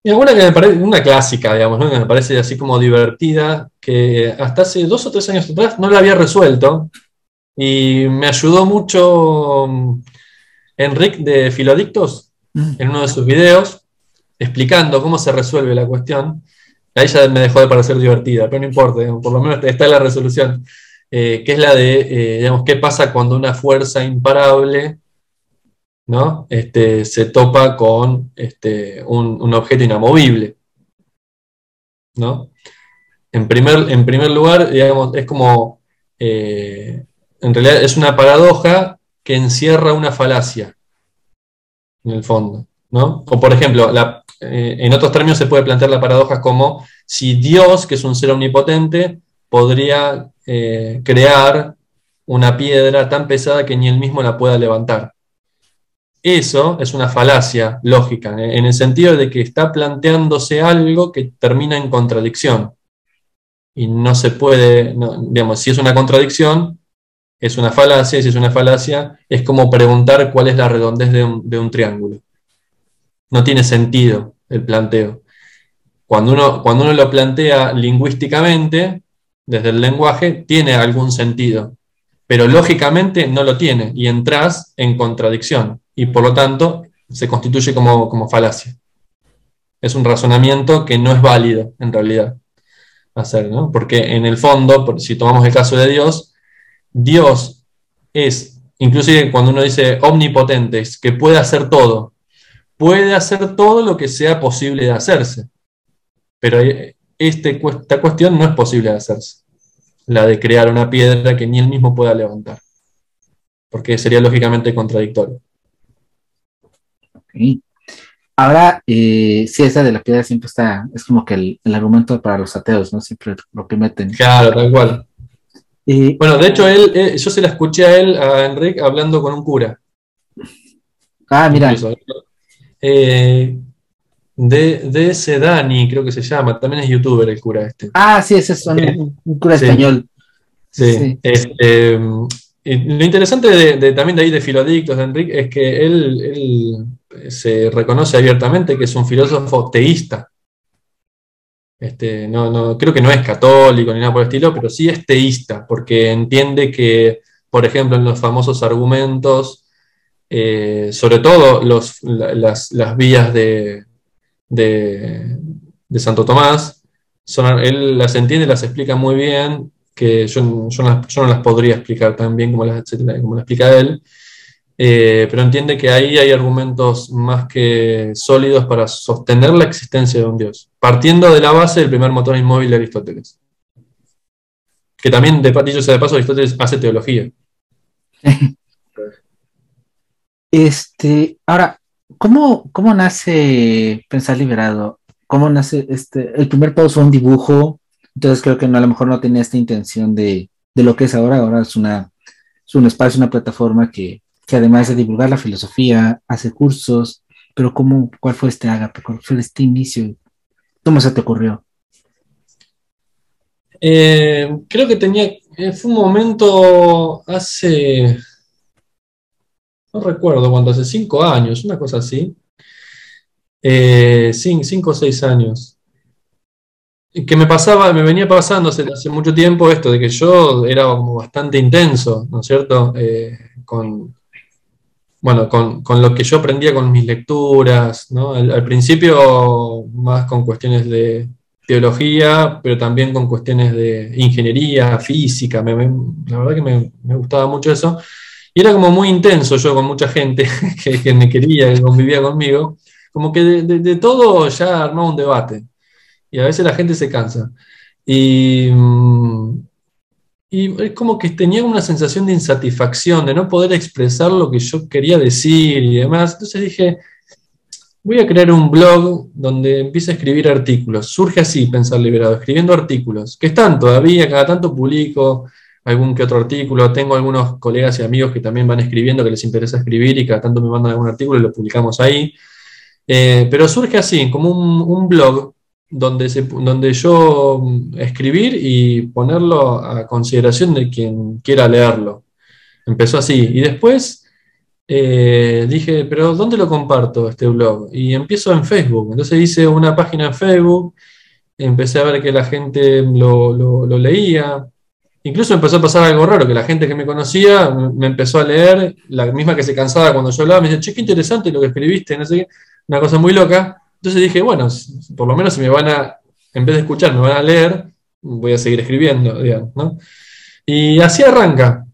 S2: y alguna que me parece una clásica, digamos, que me parece así como divertida, que hasta hace dos o tres años atrás no la había resuelto, y me ayudó mucho mm, Enric de Filodictos mm. en uno de sus videos, explicando cómo se resuelve la cuestión. Ahí ya me dejó de parecer divertida, pero no importa, por lo menos está la resolución. que es la de, digamos, qué pasa cuando una fuerza imparable ¿no? Este, se topa con este, un, objeto inamovible. ¿no? En, primer, en primer lugar, digamos, es como, en realidad es una paradoja que encierra una falacia, en el fondo. ¿no? O por ejemplo, eh, en otros términos se puede plantear la paradoja como si Dios, que es un ser omnipotente, podría eh, crear una piedra tan pesada que ni él mismo la pueda levantar. Eso es una falacia lógica, en el sentido de que está planteándose algo que termina en contradicción. Y no se puede, digamos, si es una contradicción, es una falacia, y si es una falacia, es como preguntar cuál es la redondez de un triángulo no tiene sentido el planteo. Cuando uno, cuando uno lo plantea lingüísticamente, desde el lenguaje, tiene algún sentido, pero lógicamente no lo tiene y entras en contradicción y por lo tanto se constituye como, como falacia. Es un razonamiento que no es válido en realidad hacer, ¿no? Porque en el fondo, si tomamos el caso de Dios, Dios es, inclusive cuando uno dice omnipotente, es que puede hacer todo, puede hacer todo lo que sea posible de hacerse. Pero este, esta cuestión no es posible de hacerse. La de crear una piedra que ni él mismo pueda levantar. Porque sería lógicamente contradictorio.
S1: Ahora, eh, sí, esa de la piedra siempre está, es como que el, argumento para los ateos, ¿no? Siempre lo que meten.
S2: Claro, tal cual. bueno, de hecho, él, eh, yo se la escuché a él, a Enrique, hablando con un cura.
S1: Ah, mira.
S2: Eh, de, de, ese Dani, creo que se llama, también es youtuber el cura este.
S1: Ah, sí, ese es un, cura español.
S2: Sí. Este, lo interesante de, también de ahí de Filodictos, de Enrique, es que él, se reconoce abiertamente que es un filósofo teísta. Este, no, no, creo que no es católico ni nada por el estilo, pero sí es teísta, porque entiende que, por ejemplo, en los famosos argumentos eh, sobre todo las, vías de, de, Santo Tomás, son, él las entiende las explica muy bien, que yo, no las podría explicar tan bien como las, como las explica él, eh, pero entiende que ahí hay argumentos más que sólidos para sostener la existencia de un Dios, partiendo de la base del primer motor inmóvil de Aristóteles. Que también, de patillo sea de paso, Aristóteles hace teología. [laughs]
S1: Este, ahora, ¿cómo, cómo nace Pensar Liberado? ¿Cómo nace este? El primer post fue un dibujo, entonces creo que no, a lo mejor no tenía esta intención de, lo que es ahora. Ahora es una, es un espacio, una plataforma que, además de divulgar la filosofía, hace cursos, pero ¿cómo, ¿cuál fue este agape? ¿Cuál fue este inicio? ¿Cómo se te ocurrió?
S2: Eh, creo que tenía, eh, fue un momento hace no recuerdo cuánto, hace cinco años, una cosa así. Eh, cinco o seis años. Que me pasaba, me venía pasando hace, mucho tiempo esto de que yo era bastante intenso, ¿no es cierto? Eh, con, bueno, con, lo que yo aprendía con mis lecturas, ¿no? Al, principio más con cuestiones de teología, pero también con cuestiones de ingeniería, física, la verdad que me, me gustaba mucho eso. Y era como muy intenso yo con mucha gente [laughs] que, me quería, que convivía conmigo, como que de, todo ya armaba un debate. Y a veces la gente se cansa. Y, mm, y es como que tenía una sensación de insatisfacción, de no poder expresar lo que yo quería decir y demás. Entonces dije, voy a crear un blog donde empiece a escribir artículos. Surge así Pensar Liberado, escribiendo artículos, que están todavía, cada tanto publico algún que otro artículo. Tengo algunos colegas y amigos que también van escribiendo, que les interesa escribir y cada tanto me mandan algún artículo y lo publicamos ahí. Eh, pero surge así, como un, blog donde, donde yo mm, escribir y ponerlo a consideración de quien quiera leerlo. Empezó así. Y después eh, dije, pero ¿dónde lo comparto este blog? Y empiezo en Facebook. Entonces hice una página en Facebook, empecé a ver que la gente lo, lo leía, Incluso empezó a pasar algo raro, que la gente que me conocía me empezó a leer, la misma que se cansaba cuando yo hablaba, me dice, che, qué interesante lo que escribiste, no sé qué, una cosa muy loca. Entonces dije, bueno, por lo menos si me van a, en vez de escuchar, me van a leer, voy a seguir escribiendo, digamos, ¿no? Y así arranca.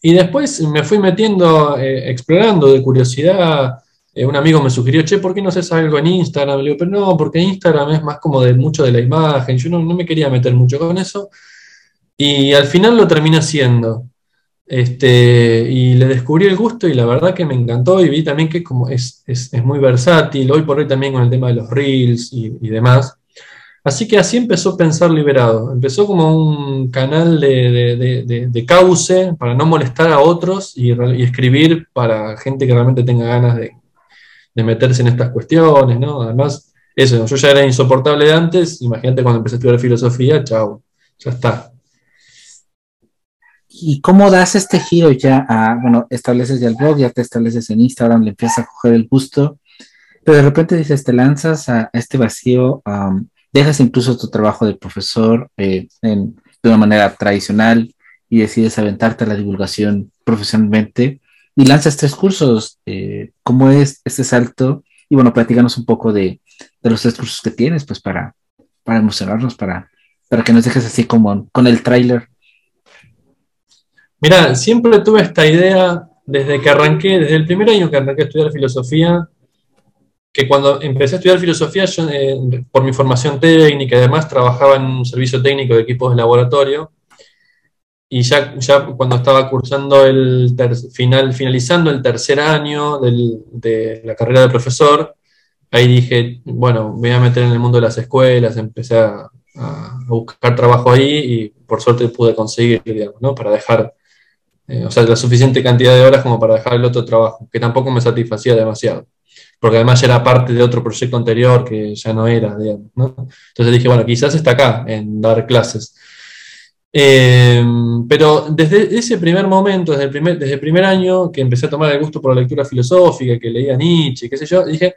S2: Y después me fui metiendo, eh, explorando de curiosidad. Eh, un amigo me sugirió, che, ¿por qué no haces algo en Instagram? Le digo, pero no, porque Instagram es más como de mucho de la imagen. Yo no, no me quería meter mucho con eso. Y al final lo terminé haciendo. Este, y le descubrí el gusto y la verdad que me encantó y vi también que como es, es, es muy versátil, hoy por hoy también con el tema de los reels y, y, demás. Así que así empezó Pensar Liberado. Empezó como un canal de, de, de, cauce para no molestar a otros y, y, escribir para gente que realmente tenga ganas de, meterse en estas cuestiones, ¿no? Además, eso, yo ya era insoportable de antes, imagínate cuando empecé a estudiar filosofía, chao, ya está
S1: ¿Y cómo das este giro ya a, bueno, estableces ya el blog, ya te estableces en Instagram, le empiezas a coger el gusto, pero de repente dices, te lanzas a, este vacío, um, dejas incluso tu trabajo de profesor eh, en, de una manera tradicional y decides aventarte a la divulgación profesionalmente y lanzas tres cursos. Eh, ¿Cómo es este salto? Y bueno, platícanos un poco de, de los tres cursos que tienes, pues para, para emocionarnos, para, para que nos dejes así como con el tráiler
S2: Mira, siempre tuve esta idea desde que arranqué, desde el primer año que arranqué a estudiar filosofía, que cuando empecé a estudiar filosofía, yo, eh, por mi formación técnica y además trabajaba en un servicio técnico de equipos de laboratorio, y ya, cuando estaba cursando el final, finalizando el tercer año de la carrera de profesor, ahí dije, bueno, me voy a meter en el mundo de las escuelas, empecé a, buscar trabajo ahí y por suerte pude conseguir, digamos. Para dejar eh, o sea, la suficiente cantidad de horas como para dejar el otro trabajo, que tampoco me satisfacía demasiado, porque además ya era parte de otro proyecto anterior que ya no era, digamos, ¿no? Entonces dije, bueno, quizás está acá, en dar clases. Eh, pero desde ese primer momento, desde el primer, desde primer año que empecé a tomar el gusto por la lectura filosófica, que leía Nietzsche, qué sé yo, dije,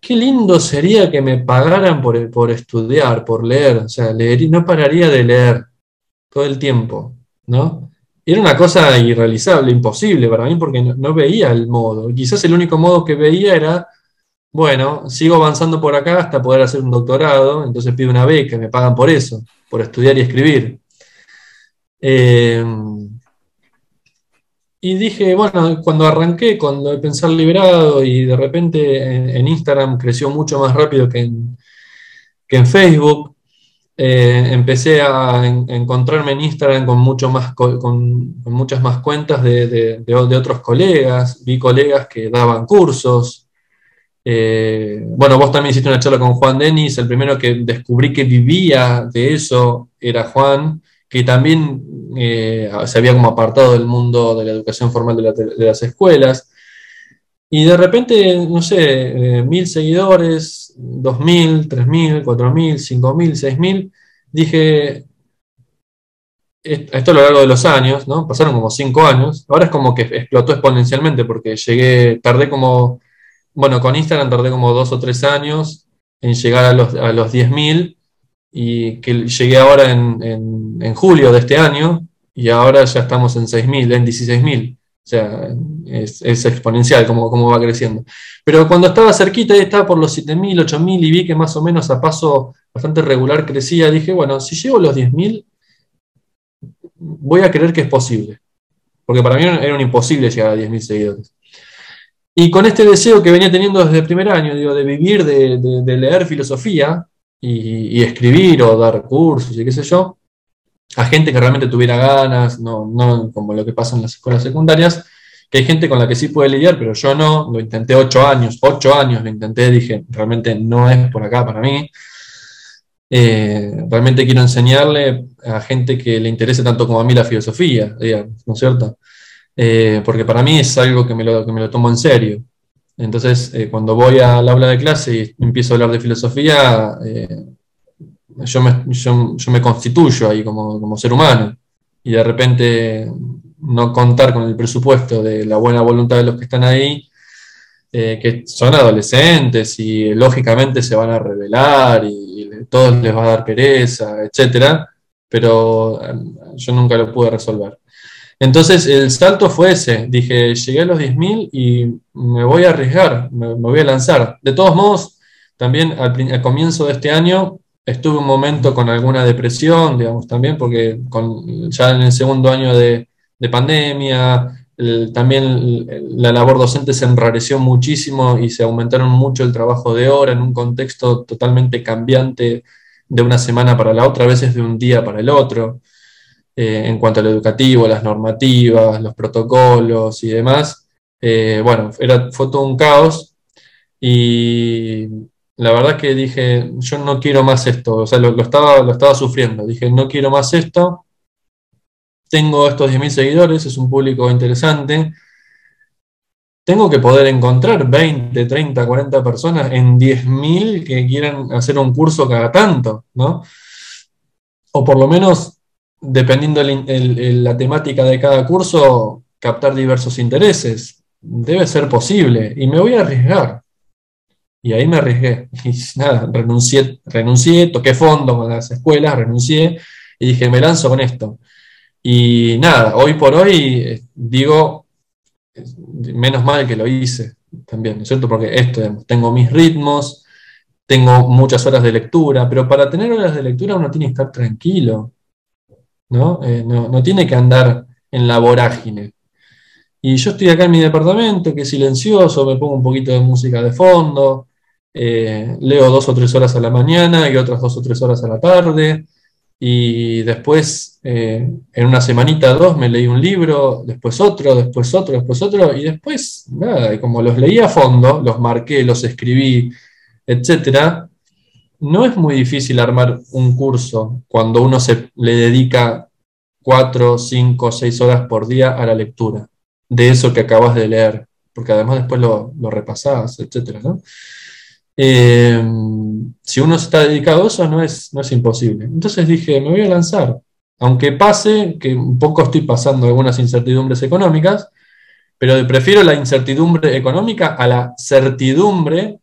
S2: qué lindo sería que me pagaran por, por estudiar, por leer, o sea, leer, no pararía de leer todo el tiempo, ¿no? Era una cosa irrealizable, imposible para mí, porque no, veía el modo. Quizás el único modo que veía era, bueno, sigo avanzando por acá hasta poder hacer un doctorado, entonces pido una beca, me pagan por eso, por estudiar y escribir. Eh, y dije, bueno, cuando arranqué con lo liberado y de repente en, Instagram creció mucho más rápido que en Facebook, eh, empecé a encontrarme en Instagram con, mucho más, con, muchas más cuentas de, de, otros colegas, vi colegas que daban cursos. Eh, bueno, vos también hiciste una charla con Juan Denis, el primero que descubrí que vivía de eso era Juan, que también eh, se había como apartado del mundo de la educación formal de, de las escuelas. Y de repente, no sé, mil seguidores, 2.000, 3.000, 4.000, 5.000, 6.000, dije, esto a lo largo de los años, ¿no? Pasaron como 5 años, ahora es como que explotó exponencialmente porque llegué, tardé como, bueno, con Instagram tardé como 2 o 3 años en llegar a los, a los 10.000 y que llegué ahora en, en, julio de este año y ahora ya estamos en 6.000, en 16.000. O sea, es, exponencial como, como, va creciendo. Pero cuando estaba cerquita, estaba por los 7.000, 8.000 y vi que más o menos a paso bastante regular crecía, dije, bueno, si llego a los 10.000, voy a creer que es posible. Porque para mí era un imposible llegar a 10.000 seguidores. Y con este deseo que venía teniendo desde el primer año, digo, de vivir, de, leer filosofía y, escribir o dar cursos y qué sé yo, a gente que realmente tuviera ganas, no, no como lo que pasa en las escuelas secundarias, que hay gente con la que sí puede lidiar, pero yo no, lo intenté ocho años, ocho años lo intenté, dije, realmente no es por acá para mí. Eh, realmente quiero enseñarle a gente que le interese tanto como a mí la filosofía, ¿no es cierto? Eh, porque para mí es algo que me lo, que me lo tomo en serio. Entonces, eh, cuando voy al aula de clase y empiezo a hablar de filosofía, yo me, yo, me constituyo ahí como, como, ser humano y de repente no contar con el presupuesto de la buena voluntad de los que están ahí, eh, que son adolescentes y lógicamente se van a rebelar y, todos les va a dar pereza, etcétera, pero eh, yo nunca lo pude resolver. Entonces el salto fue ese, dije, llegué a los 10.000 y me voy a arriesgar, me, voy a lanzar. De todos modos, también al, al comienzo de este año estuve un momento con alguna depresión, digamos, también, porque con, ya en el segundo año de, pandemia, también la labor docente se enrareció muchísimo y se aumentaron mucho el trabajo de hora en un contexto totalmente cambiante de una semana para la otra, a veces de un día para el otro, eh, en cuanto al educativo, las normativas, los protocolos y demás. Eh, bueno, era, fue todo un caos y la verdad que dije, yo no quiero más esto, o sea, lo, estaba, lo estaba sufriendo, dije, no quiero más esto, tengo estos 10.000 seguidores, es un público interesante, tengo que poder encontrar 20, 30, 40 personas en 10.000 que quieran hacer un curso cada tanto, ¿no? O por lo menos, dependiendo la temática de cada curso, captar diversos intereses. Debe ser posible y me voy a arriesgar. Y ahí me arriesgué. [laughs] Y nada, renuncié, renuncié, toqué fondo con las escuelas, renuncié y dije, me lanzo con esto. Y nada, hoy por hoy eh, digo, menos mal que lo hice también, ¿no es cierto? Porque esto, tengo mis ritmos, tengo muchas horas de lectura, pero para tener horas de lectura uno tiene que estar tranquilo, ¿no? Eh, no, no tiene que andar en la vorágine. Y yo estoy acá en mi departamento, que es silencioso, me pongo un poquito de música de fondo, eh, leo dos o tres horas a la mañana y otras dos o tres horas a la tarde. Y después, eh, en una semanita, dos, me leí un libro, después otro, después otro, después otro, y después, nada, y como los leí a fondo, los marqué, los escribí, etc., no es muy difícil armar un curso cuando uno se le dedica cuatro, cinco, seis horas por día a la lectura de eso que acabas de leer, porque además después lo, lo repasás, etc., ¿no? Eh, si uno está dedicado a eso, no es, no es imposible. Entonces dije, me voy a lanzar. Aunque pase, que un poco estoy pasando algunas incertidumbres económicas, pero prefiero la incertidumbre económica a la certidumbre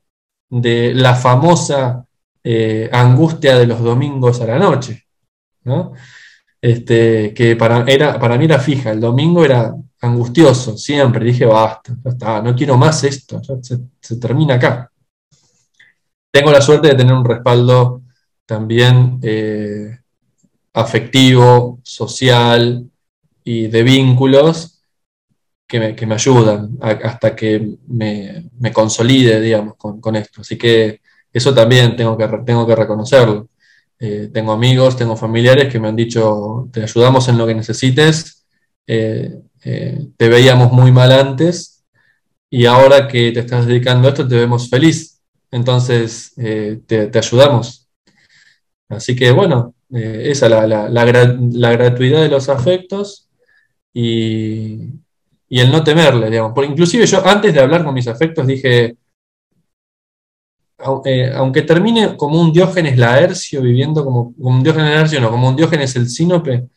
S2: de la famosa eh, angustia de los domingos a la noche. Este, que para, era, para mí era fija, el domingo era angustioso, siempre. Dije, basta, no quiero más esto, se termina acá. Tengo la suerte de tener un respaldo también eh, afectivo, social y de vínculos que me, ayudan hasta que me, consolide, digamos, con, esto. Así que eso también tengo que, tengo que reconocerlo. Eh, tengo amigos, tengo familiares que me han dicho, te ayudamos en lo que necesites, eh, te veíamos muy mal antes y ahora que te estás dedicando a esto te vemos feliz entonces eh, te, ayudamos. Así que bueno, eh, esa es la, gratuidad de los afectos y, el no temerle, digamos. Porque inclusive yo antes de hablar con mis afectos dije, eh, aunque termine como un Diógenes Laercio, viviendo como, un Diógenes Laercio, no, como un Diógenes el Sinope,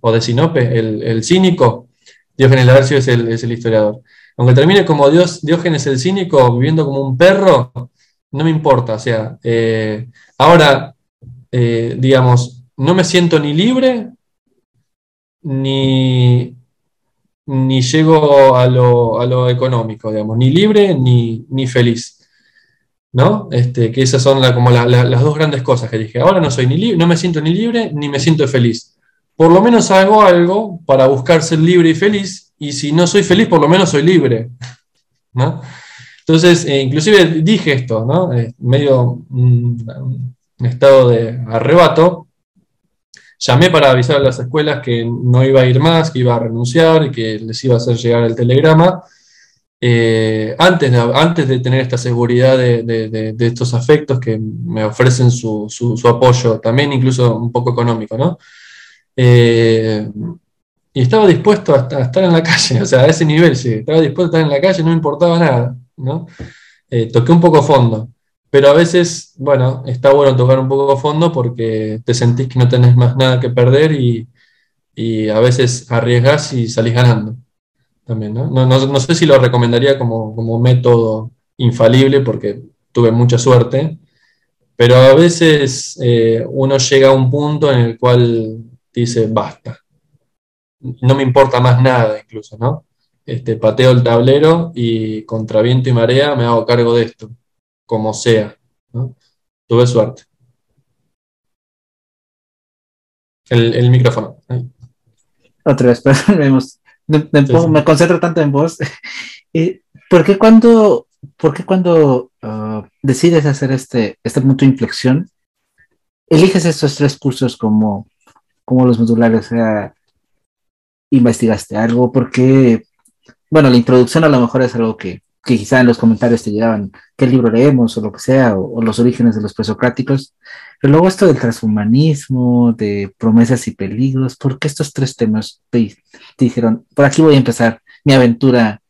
S2: o de Sinope, el, cínico, Diógenes Laercio es el, es el historiador. Aunque termine como Dios, Diógenes el cínico, viviendo como un perro, no me importa, o sea, eh, ahora, eh, digamos, no me siento ni libre, ni, ni llego a lo, económico, digamos, ni libre ni, feliz. ¿No? Este, que esas son como las dos grandes cosas que dije. Ahora no soy ni no me siento ni libre ni me siento feliz. Por lo menos hago algo para buscar ser libre y feliz, y si no soy feliz, por lo menos soy libre. ¿no? Entonces, eh, inclusive dije esto, ¿no? Eh, medio un, estado de arrebato. Llamé para avisar a las escuelas que no iba a ir más, que iba a renunciar y que les iba a hacer llegar el telegrama. Eh, antes, de, antes de tener esta seguridad de, estos afectos que me ofrecen su, apoyo, también incluso un poco económico, ¿no? y estaba dispuesto a, estar en la calle, [laughs] o sea, a ese nivel, sí, estaba dispuesto a estar en la calle, no importaba nada. ¿No? Eh, toqué un poco fondo, pero a veces, bueno, está bueno tocar un poco fondo porque te sentís que no tenés más nada que perder y, a veces arriesgas y salís ganando. También, ¿no? No, sé si lo recomendaría como, como método infalible porque tuve mucha suerte, pero a veces eh, uno llega a un punto en el cual dice, basta, no me importa más nada incluso, ¿no? Este, pateo el tablero y contra viento y marea me hago cargo de esto, como sea. Tuve suerte. el, micrófono.
S1: Otra vez, [laughs] vemos. Me, concentro tanto en vos. [laughs] Eh, ¿Por qué cuando, por cuando ah, decides hacer este, este punto de inflexión, eliges estos tres cursos como, como los modulares? O sea, ¿investigaste algo? Porque, bueno, la introducción a lo mejor es algo que, que quizá en los comentarios te llegaban qué libro leemos o lo que sea, o, los orígenes de los presocráticos, pero luego esto del transhumanismo, de promesas y peligros, ¿por qué estos tres temas te, dijeron, por aquí voy a empezar mi aventura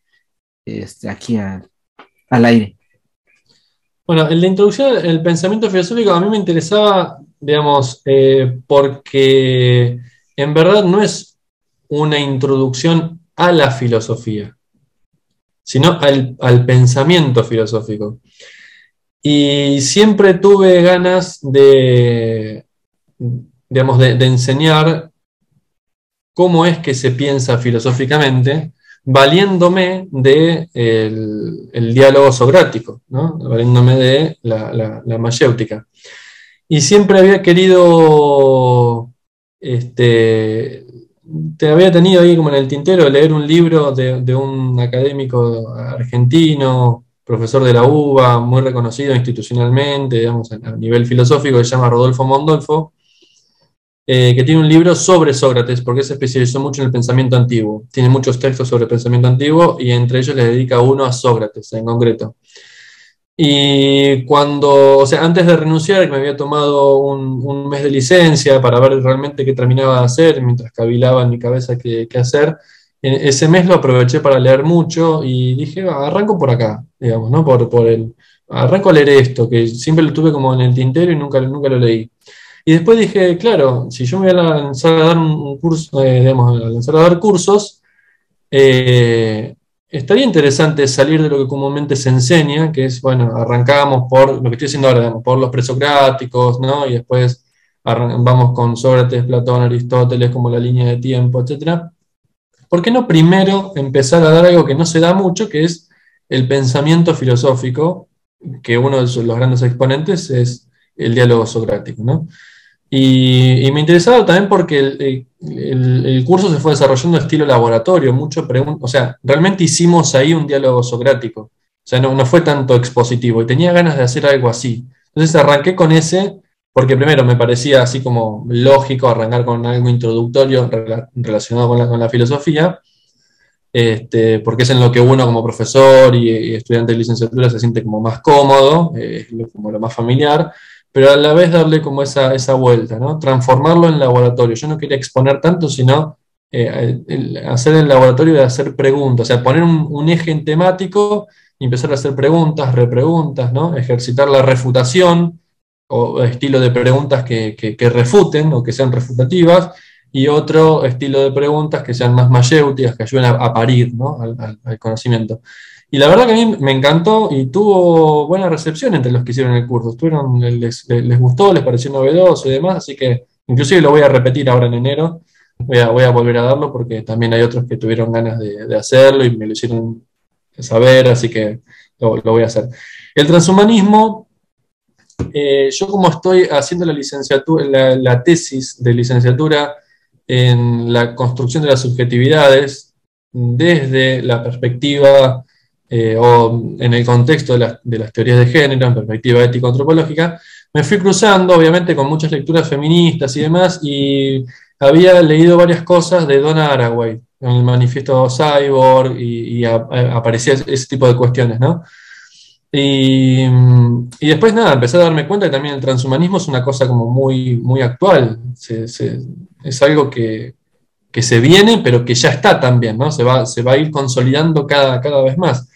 S1: este, aquí al aire?
S2: Bueno, en la introducción el pensamiento filosófico a mí me interesaba, digamos, eh, porque en verdad no es una introducción a la filosofía sino al, pensamiento filosófico. Y siempre tuve ganas de, digamos, de, enseñar cómo es que se piensa filosóficamente, valiéndome del de el diálogo socrático, valiéndome de la, la, mayéutica. Y siempre había querido este, te había tenido ahí como en el tintero leer un libro de, un académico argentino, profesor de la UBA, muy reconocido institucionalmente, digamos, a, nivel filosófico, que se llama Rodolfo Mondolfo, eh, que tiene un libro sobre Sócrates, porque se especializó mucho en el pensamiento antiguo. Tiene muchos textos sobre el pensamiento antiguo y entre ellos le dedica uno a Sócrates en concreto. Y cuando, o sea, antes de renunciar, que me había tomado un, mes de licencia para ver realmente qué terminaba de hacer, mientras cavilaba en mi cabeza qué, hacer, ese mes lo aproveché para leer mucho y dije, arranco por acá, digamos, ¿no? Por, por el, arranco a leer esto, que siempre lo tuve como en el tintero y nunca, nunca lo leí. Y después dije, claro, si yo me voy a lanzar a dar un curso, eh, digamos, a lanzar a dar cursos, eh, estaría interesante salir de lo que comúnmente se enseña, que es, bueno, arrancamos por lo que estoy diciendo ahora, por los presocráticos, ¿no? Y después vamos con Sócrates, Platón, Aristóteles como la línea de tiempo, etc. ¿Por qué no primero empezar a dar algo que no se da mucho, que es el pensamiento filosófico, que uno de los grandes exponentes es el diálogo socrático, ¿no? Y, me interesaba también porque el, curso se fue desarrollando estilo laboratorio, mucho o sea, realmente hicimos ahí un diálogo socrático, o sea, no, no, fue tanto expositivo y tenía ganas de hacer algo así. Entonces arranqué con ese, porque primero me parecía así como lógico arrancar con algo introductorio relacionado con la, filosofía, este, porque es en lo que uno como profesor y, estudiante de licenciatura se siente como más cómodo, eh, como lo más familiar pero a la vez darle como esa, esa vuelta, ¿no? Transformarlo en laboratorio. Yo no quería exponer tanto, sino eh, hacer el laboratorio de hacer preguntas, o sea, poner un, eje en temático y empezar a hacer preguntas, repreguntas, ¿no? Ejercitar la refutación o estilo de preguntas que, que, refuten o que sean refutativas, y otro estilo de preguntas que sean más mayéuticas, que ayuden a, parir ¿no? al, al, conocimiento. Y la verdad que a mí me encantó y tuvo buena recepción entre los que hicieron el curso. Estuvieron, les, les, gustó, les pareció novedoso y demás, así que inclusive lo voy a repetir ahora en enero. Voy a, voy a volver a darlo porque también hay otros que tuvieron ganas de, hacerlo y me lo hicieron saber, así que lo, voy a hacer. El transhumanismo, eh, yo como estoy haciendo la licenciatura, la tesis de licenciatura en la construcción de las subjetividades desde la perspectiva eh, o en el contexto de, las teorías de género, en perspectiva ético-antropológica, me fui cruzando, obviamente, con muchas lecturas feministas y demás, y había leído varias cosas de Donna Haraway, en el manifiesto Cyborg, y, aparecía ese, tipo de cuestiones, ¿no? Y, después, nada, empecé a darme cuenta que también el transhumanismo es una cosa como muy, muy actual, es algo que, se viene, pero que ya está también, ¿no? Se va, se va a ir consolidando cada, cada vez más.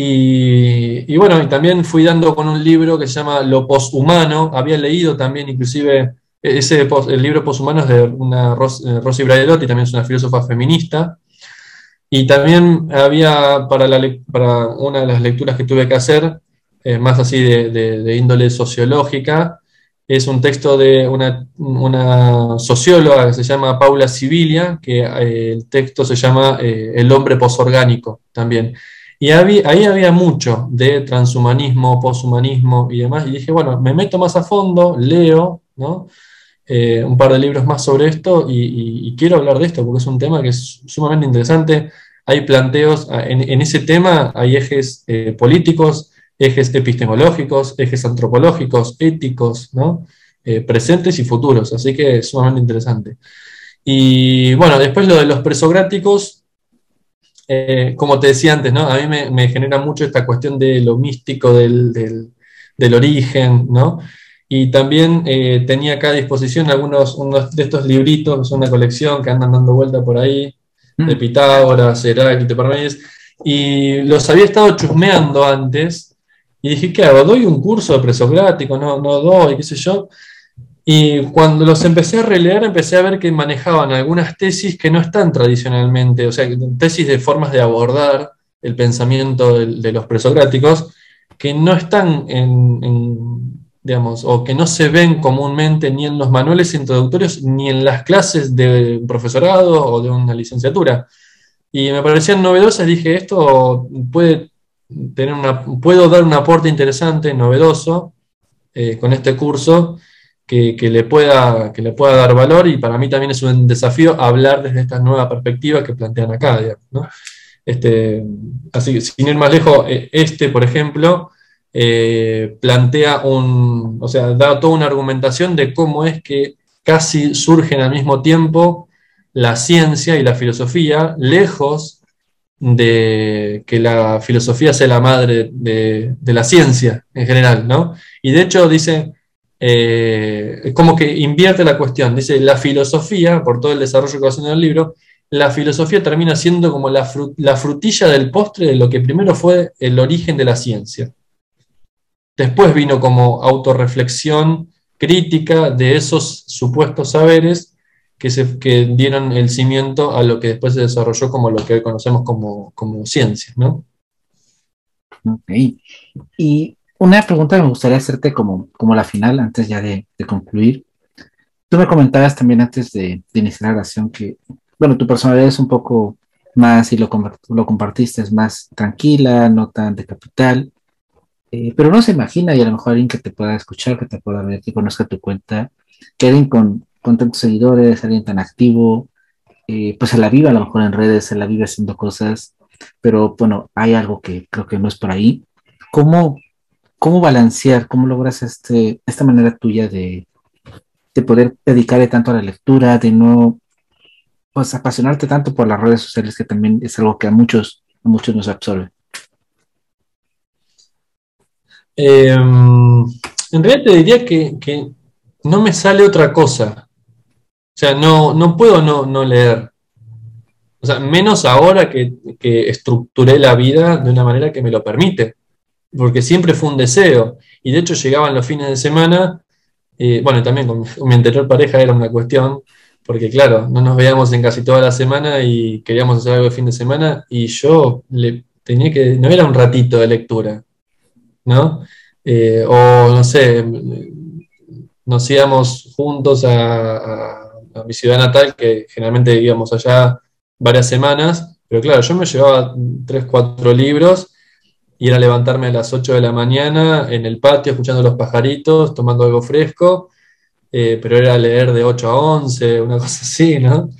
S2: Y, bueno, también fui dando con un libro que se llama Lo poshumano. Había leído también, inclusive, ese el libro poshumano es de una eh, Rosy también es una filósofa feminista. Y también había para, una de las lecturas que tuve que hacer, eh, más así de, índole sociológica, es un texto de una, una, socióloga que se llama Paula Sibilia, que eh, el texto se llama El hombre posorgánico también. Y ahí había mucho de transhumanismo, poshumanismo y demás. Y dije, bueno, me meto más a fondo, leo, ¿no? eh, un par de libros más sobre esto y, quiero hablar de esto porque es un tema que es sumamente interesante. Hay planteos, ah, en, ese tema hay ejes eh, políticos, ejes epistemológicos, ejes antropológicos, éticos, ¿no? Eh, presentes y futuros, así que es sumamente interesante. Y bueno, después lo de los presográticos, como te decía antes, ¿no? a mí me, genera mucho esta cuestión de lo místico, del, del, del origen, ¿no? Y también eh, tenía acá a disposición algunos unos de estos libritos, una colección que andan dando vuelta por ahí, de mm. Pitágoras, Heráclito, Parménides, y los había estado chusmeando antes, y dije, ¿qué hago? ¿Doy un curso de presocrático? No, no doy, qué sé yo. Y cuando los empecé a releer, empecé a ver que manejaban algunas tesis que no están tradicionalmente, o sea, tesis de formas de abordar el pensamiento de, los presocráticos, que no están en digamos, o que no se ven comúnmente ni en los manuales introductorios ni en las clases de profesorado o de una licenciatura. Y me parecían novedosas, dije, esto puede tener una, puedo dar un aporte interesante, novedoso, eh, con este curso, que, le pueda, que le pueda dar valor, y para mí también es un desafío hablar desde esta nueva perspectiva que plantean acá, Este, así que sin ir más lejos, eh, este, por ejemplo, eh, plantea un, o sea, da toda una argumentación de cómo es que casi surgen al mismo tiempo la ciencia y la filosofía, lejos de que la filosofía sea la madre de, la ciencia en general, ¿no? Y de hecho dice, eh, como que invierte la cuestión, dice, la filosofía, por todo el desarrollo que va haciendo en el libro, la filosofía termina siendo como la, la frutilla del postre de lo que primero fue el origen de la ciencia. Después vino como autorreflexión crítica de esos supuestos saberes que, se, dieron el cimiento a lo que después se desarrolló como lo que hoy conocemos como, ciencia, ¿no?
S1: Y una pregunta que me gustaría hacerte como, como la final, antes ya de, concluir. Tú me comentabas también antes de, iniciar la oración que, bueno, tu personalidad es un poco más, y lo, lo compartiste, es más tranquila, no tan de capital. Eh, pero no se imagina, y a lo mejor alguien que te pueda escuchar, que te pueda ver, que conozca tu cuenta, que alguien con, con tantos seguidores, alguien tan activo, eh, pues se la vive a lo mejor en redes, se la vive haciendo cosas, pero bueno, hay algo que creo que no es por ahí. ¿Cómo, cómo balancear, cómo logras este, esta manera tuya de, de poder dedicarle tanto a la lectura, de no pues apasionarte tanto por las redes sociales, que también es algo que a muchos, a muchos nos absorbe?
S2: Em, en realidad te diría que, no me sale otra cosa. O sea, no, no puedo no, leer. O sea, menos ahora que, estructuré la vida de una manera que me lo permite. Porque siempre fue un deseo. Y de hecho llegaban los fines de semana. Eh, bueno, también con mi anterior pareja era una cuestión. Porque claro, no nos veíamos en casi toda la semana y queríamos hacer algo de fin de semana. Y yo le tenía que. No era un ratito de lectura ¿no? Eh, o no sé, nos íbamos juntos a, mi ciudad natal, que generalmente íbamos allá varias semanas, pero claro, yo me llevaba tres, cuatro libros y era levantarme a las 8 de la mañana en el patio escuchando los pajaritos, tomando algo fresco, eh, pero era leer de 8 a 11, una [laughs] cosa así, ¿no?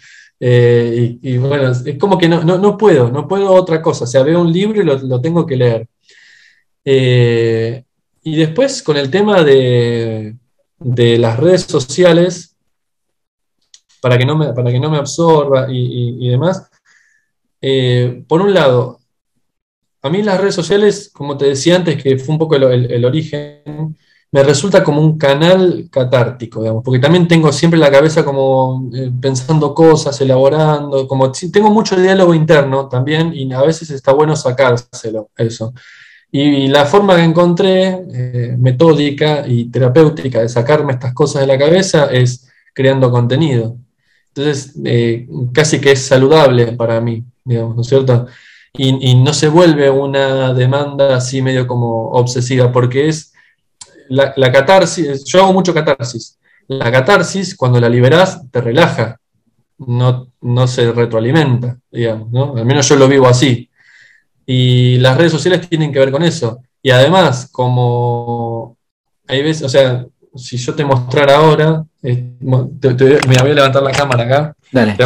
S2: Eh, y, bueno, es como que no, puedo, no puedo otra cosa, o sea, veo un libro y lo tengo que leer. Eh, y después con el tema de, las redes sociales, para que no me, para que no me absorba y, demás, eh, por un lado, a mí las redes sociales, como te decía antes, que fue un poco el, origen, me resulta como un canal catártico, digamos, porque también tengo siempre la cabeza como eh, pensando cosas, elaborando, como tengo mucho diálogo interno también y a veces está bueno sacárselo, eso. Y la forma que encontré, eh, metódica y terapéutica de sacarme estas cosas de la cabeza es creando contenido. Entonces, eh, casi que es saludable para mí, digamos, ¿no es cierto? Y, no se vuelve una demanda así medio como obsesiva, porque es la, catarsis, yo hago mucho catarsis. La catarsis, cuando la liberás, te relaja, no, no se retroalimenta, digamos, ¿no? Al menos yo lo vivo así. Y las redes sociales tienen que ver con eso. Y además, como hay veces, o sea, si yo te mostrara ahora, eh, te, voy a levantar la cámara acá. Dale.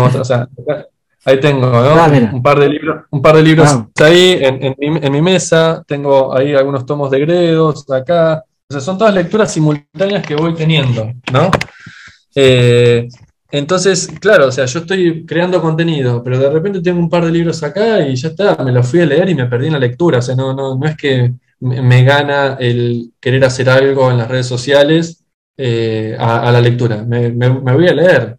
S2: Ahí tengo ah, un par de libros, un par de libros ah. ahí en, mi, mesa, tengo ahí algunos tomos de Gredos acá. O sea, son todas lecturas simultáneas que voy teniendo, ¿no? Eh, entonces, claro, o sea, yo estoy creando contenido, pero de repente tengo un par de libros acá y ya está, me los fui a leer y me perdí en la lectura. O sea, no, no, no es que me gana el querer hacer algo en las redes sociales eh, a, la lectura. Me, voy a leer.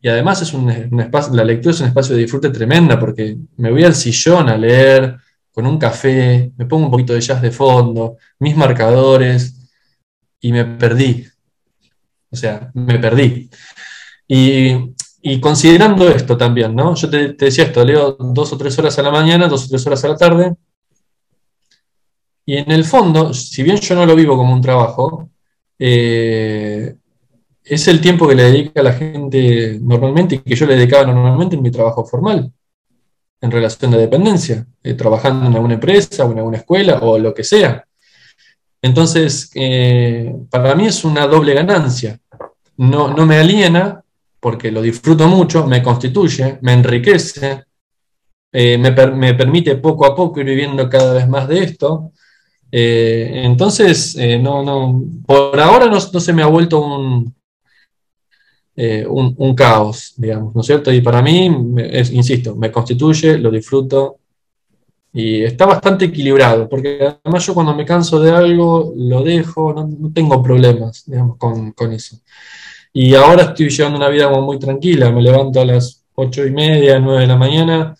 S2: Y además es un, espacio, la lectura es un espacio de disfrute tremenda porque me voy al sillón a leer con un café, me pongo un poquito de jazz de fondo, mis marcadores y me perdí. O sea, me perdí. Y, considerando esto también, ¿no? Yo te, decía esto, leo dos o tres horas a la mañana, dos o tres horas a la tarde, y en el fondo, si bien yo no lo vivo como un trabajo, eh, es el tiempo que le dedica la gente normalmente y que yo le dedicaba normalmente en mi trabajo formal, en relación de dependencia, eh, trabajando en alguna empresa o en alguna escuela o lo que sea. Entonces, eh, para mí es una doble ganancia. No, no me aliena porque lo disfruto mucho, me constituye, me enriquece, me, me, permite poco a poco ir viviendo cada vez más de esto eh, entonces, eh, no, no, por ahora no, se me ha vuelto eh, un, caos, digamos, ¿no es cierto? Y para mí, es, insisto, me constituye, lo disfruto y está bastante equilibrado, porque además yo cuando me canso de algo, lo dejo, no, tengo problemas, digamos, con, con, eso. Y ahora estoy llevando una vida muy tranquila, me levanto a las ocho y media, nueve de la mañana,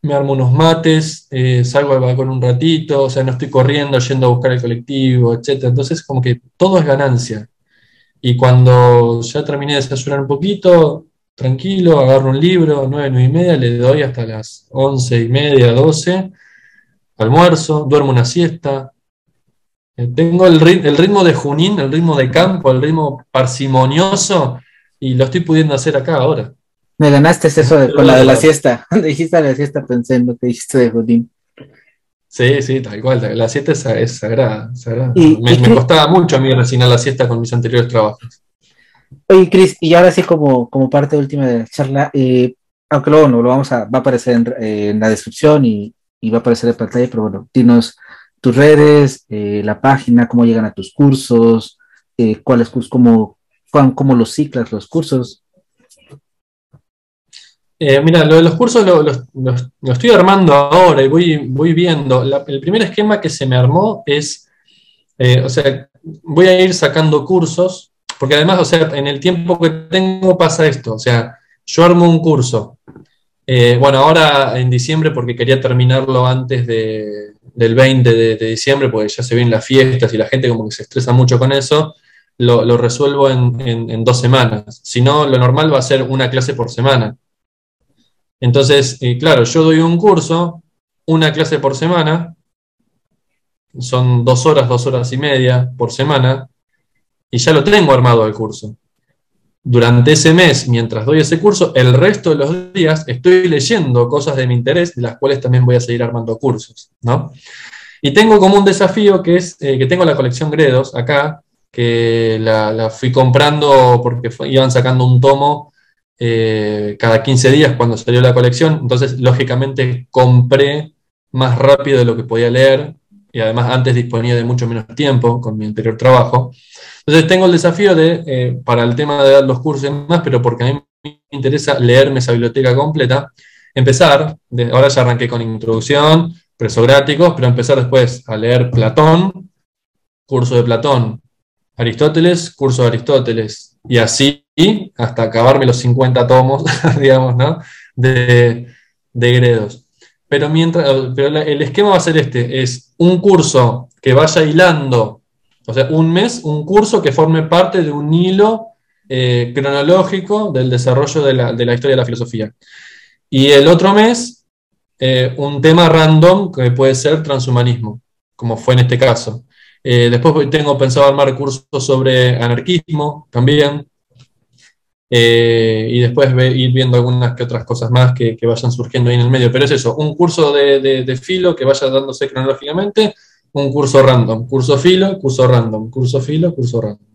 S2: me armo unos mates, eh, salgo al balcón un ratito, o sea, no estoy corriendo, yendo a buscar el colectivo, etc. Entonces, como que todo es ganancia. Y cuando ya terminé de desayunar un poquito, tranquilo, agarro un libro, nueve, nueve y media, le doy hasta las once y media, doce, almuerzo, duermo una siesta. Eh, tengo el, el ritmo de Junín, el ritmo de campo, el ritmo parsimonioso, y lo estoy pudiendo hacer acá ahora.
S1: Me ganaste eso con la de la siesta. [laughs] dijiste la siesta pensando que dijiste de Judín.
S2: Sí, sí, tal cual. La siesta es, sagrada. me, costaba mucho a mí resignar la siesta con mis anteriores trabajos.
S1: Oye, Cris, y ahora sí como, como parte última de la charla, eh, aunque luego no lo vamos a, va a aparecer en, la descripción y, va a aparecer en pantalla, pero bueno, dinos tus redes, eh, la página, cómo llegan a tus cursos, eh, cuáles cursos, cómo, cómo los ciclas, los cursos.
S2: Eh, mira, lo de los cursos lo, estoy armando ahora y voy, viendo. el primer esquema que se me armó es, eh, o sea, voy a ir sacando cursos, porque además, o sea, en el tiempo que tengo pasa esto, o sea, yo armo un curso. Eh, bueno, ahora en diciembre, porque quería terminarlo antes del 20 de, diciembre, porque ya se vienen las fiestas y la gente como que se estresa mucho con eso, lo, resuelvo en, en dos semanas. Si no, lo normal va a ser una clase por semana. Entonces, eh, claro, yo doy un curso, una clase por semana, son dos horas, dos horas y media por semana, y ya lo tengo armado el curso. Durante ese mes, mientras doy ese curso, el resto de los días estoy leyendo cosas de mi interés, de las cuales también voy a seguir armando cursos, ¿no? Y tengo como un desafío que es eh, que tengo la colección Gredos acá, que la, fui comprando porque iban sacando un tomo eh, cada 15 días cuando salió la colección, entonces lógicamente compré más rápido de lo que podía leer y además antes disponía de mucho menos tiempo con mi anterior trabajo. Entonces tengo el desafío de, eh, para el tema de dar los cursos y más, pero porque a mí me interesa leerme esa biblioteca completa, empezar, ahora ya arranqué con introducción, presográticos, pero empezar después a leer Platón, curso de Platón, Aristóteles, curso de Aristóteles, y así hasta acabarme los 50 tomos, [laughs] digamos, ¿no? De, de Gredos. Pero, mientras, pero el esquema va a ser este, es un curso que vaya hilando, o sea, un mes, un curso que forme parte de un hilo eh, cronológico del desarrollo de la, de la, historia de la filosofía. Y el otro mes, eh, un tema random que puede ser transhumanismo, como fue en este caso. Eh, después tengo pensado armar cursos sobre anarquismo también. Eh, y después ir viendo algunas que otras cosas más que, vayan surgiendo ahí en el medio. Pero es eso, un curso de, filo que vaya dándose cronológicamente, un curso random, curso filo, curso random, curso filo, curso random.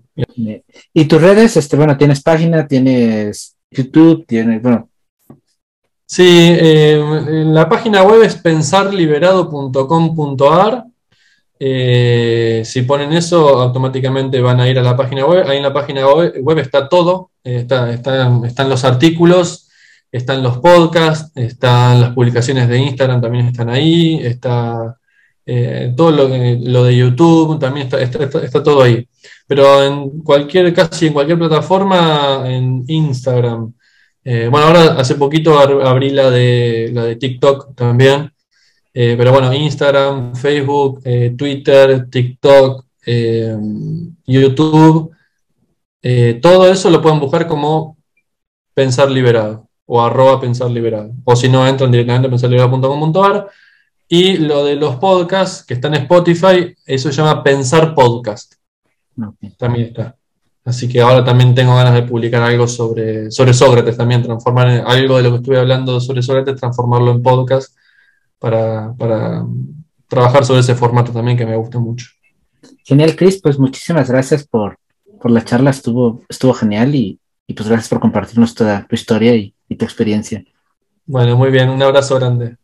S1: Y tus redes, este, bueno, tienes página, tienes YouTube, tienes, bueno.
S2: Sí, eh, la página web es pensarliberado.com.ar. Eh, si ponen eso, automáticamente van a ir a la página web. Ahí en la página web, está todo, eh, están los artículos, están los podcasts, están las publicaciones de Instagram, también están ahí, está todo lo, de YouTube, también está, está todo ahí pero en cualquier, casi en cualquier plataforma, en Instagram. Eh, bueno, ahora hace poquito abrí la de, la de TikTok también, eh, pero bueno, Instagram, Facebook, eh, Twitter, TikTok, YouTube, todo eso lo pueden buscar como Pensar Liberado o arroba Pensar Liberado. O si no, entran directamente a pensarliberado.com.ar. Y lo de los podcasts que están en Spotify, eso se llama Pensar Podcast. También está. Así que ahora también tengo ganas de publicar algo sobre, sobre Sócrates, también transformar algo de lo que estuve hablando sobre Sócrates, transformarlo en podcast para, trabajar sobre ese formato también que me gusta mucho.
S1: Genial, Chris, pues muchísimas gracias por, la charla, estuvo, estuvo genial y, pues gracias por compartirnos toda tu historia y, y tu experiencia.
S2: Bueno, muy bien, un abrazo grande.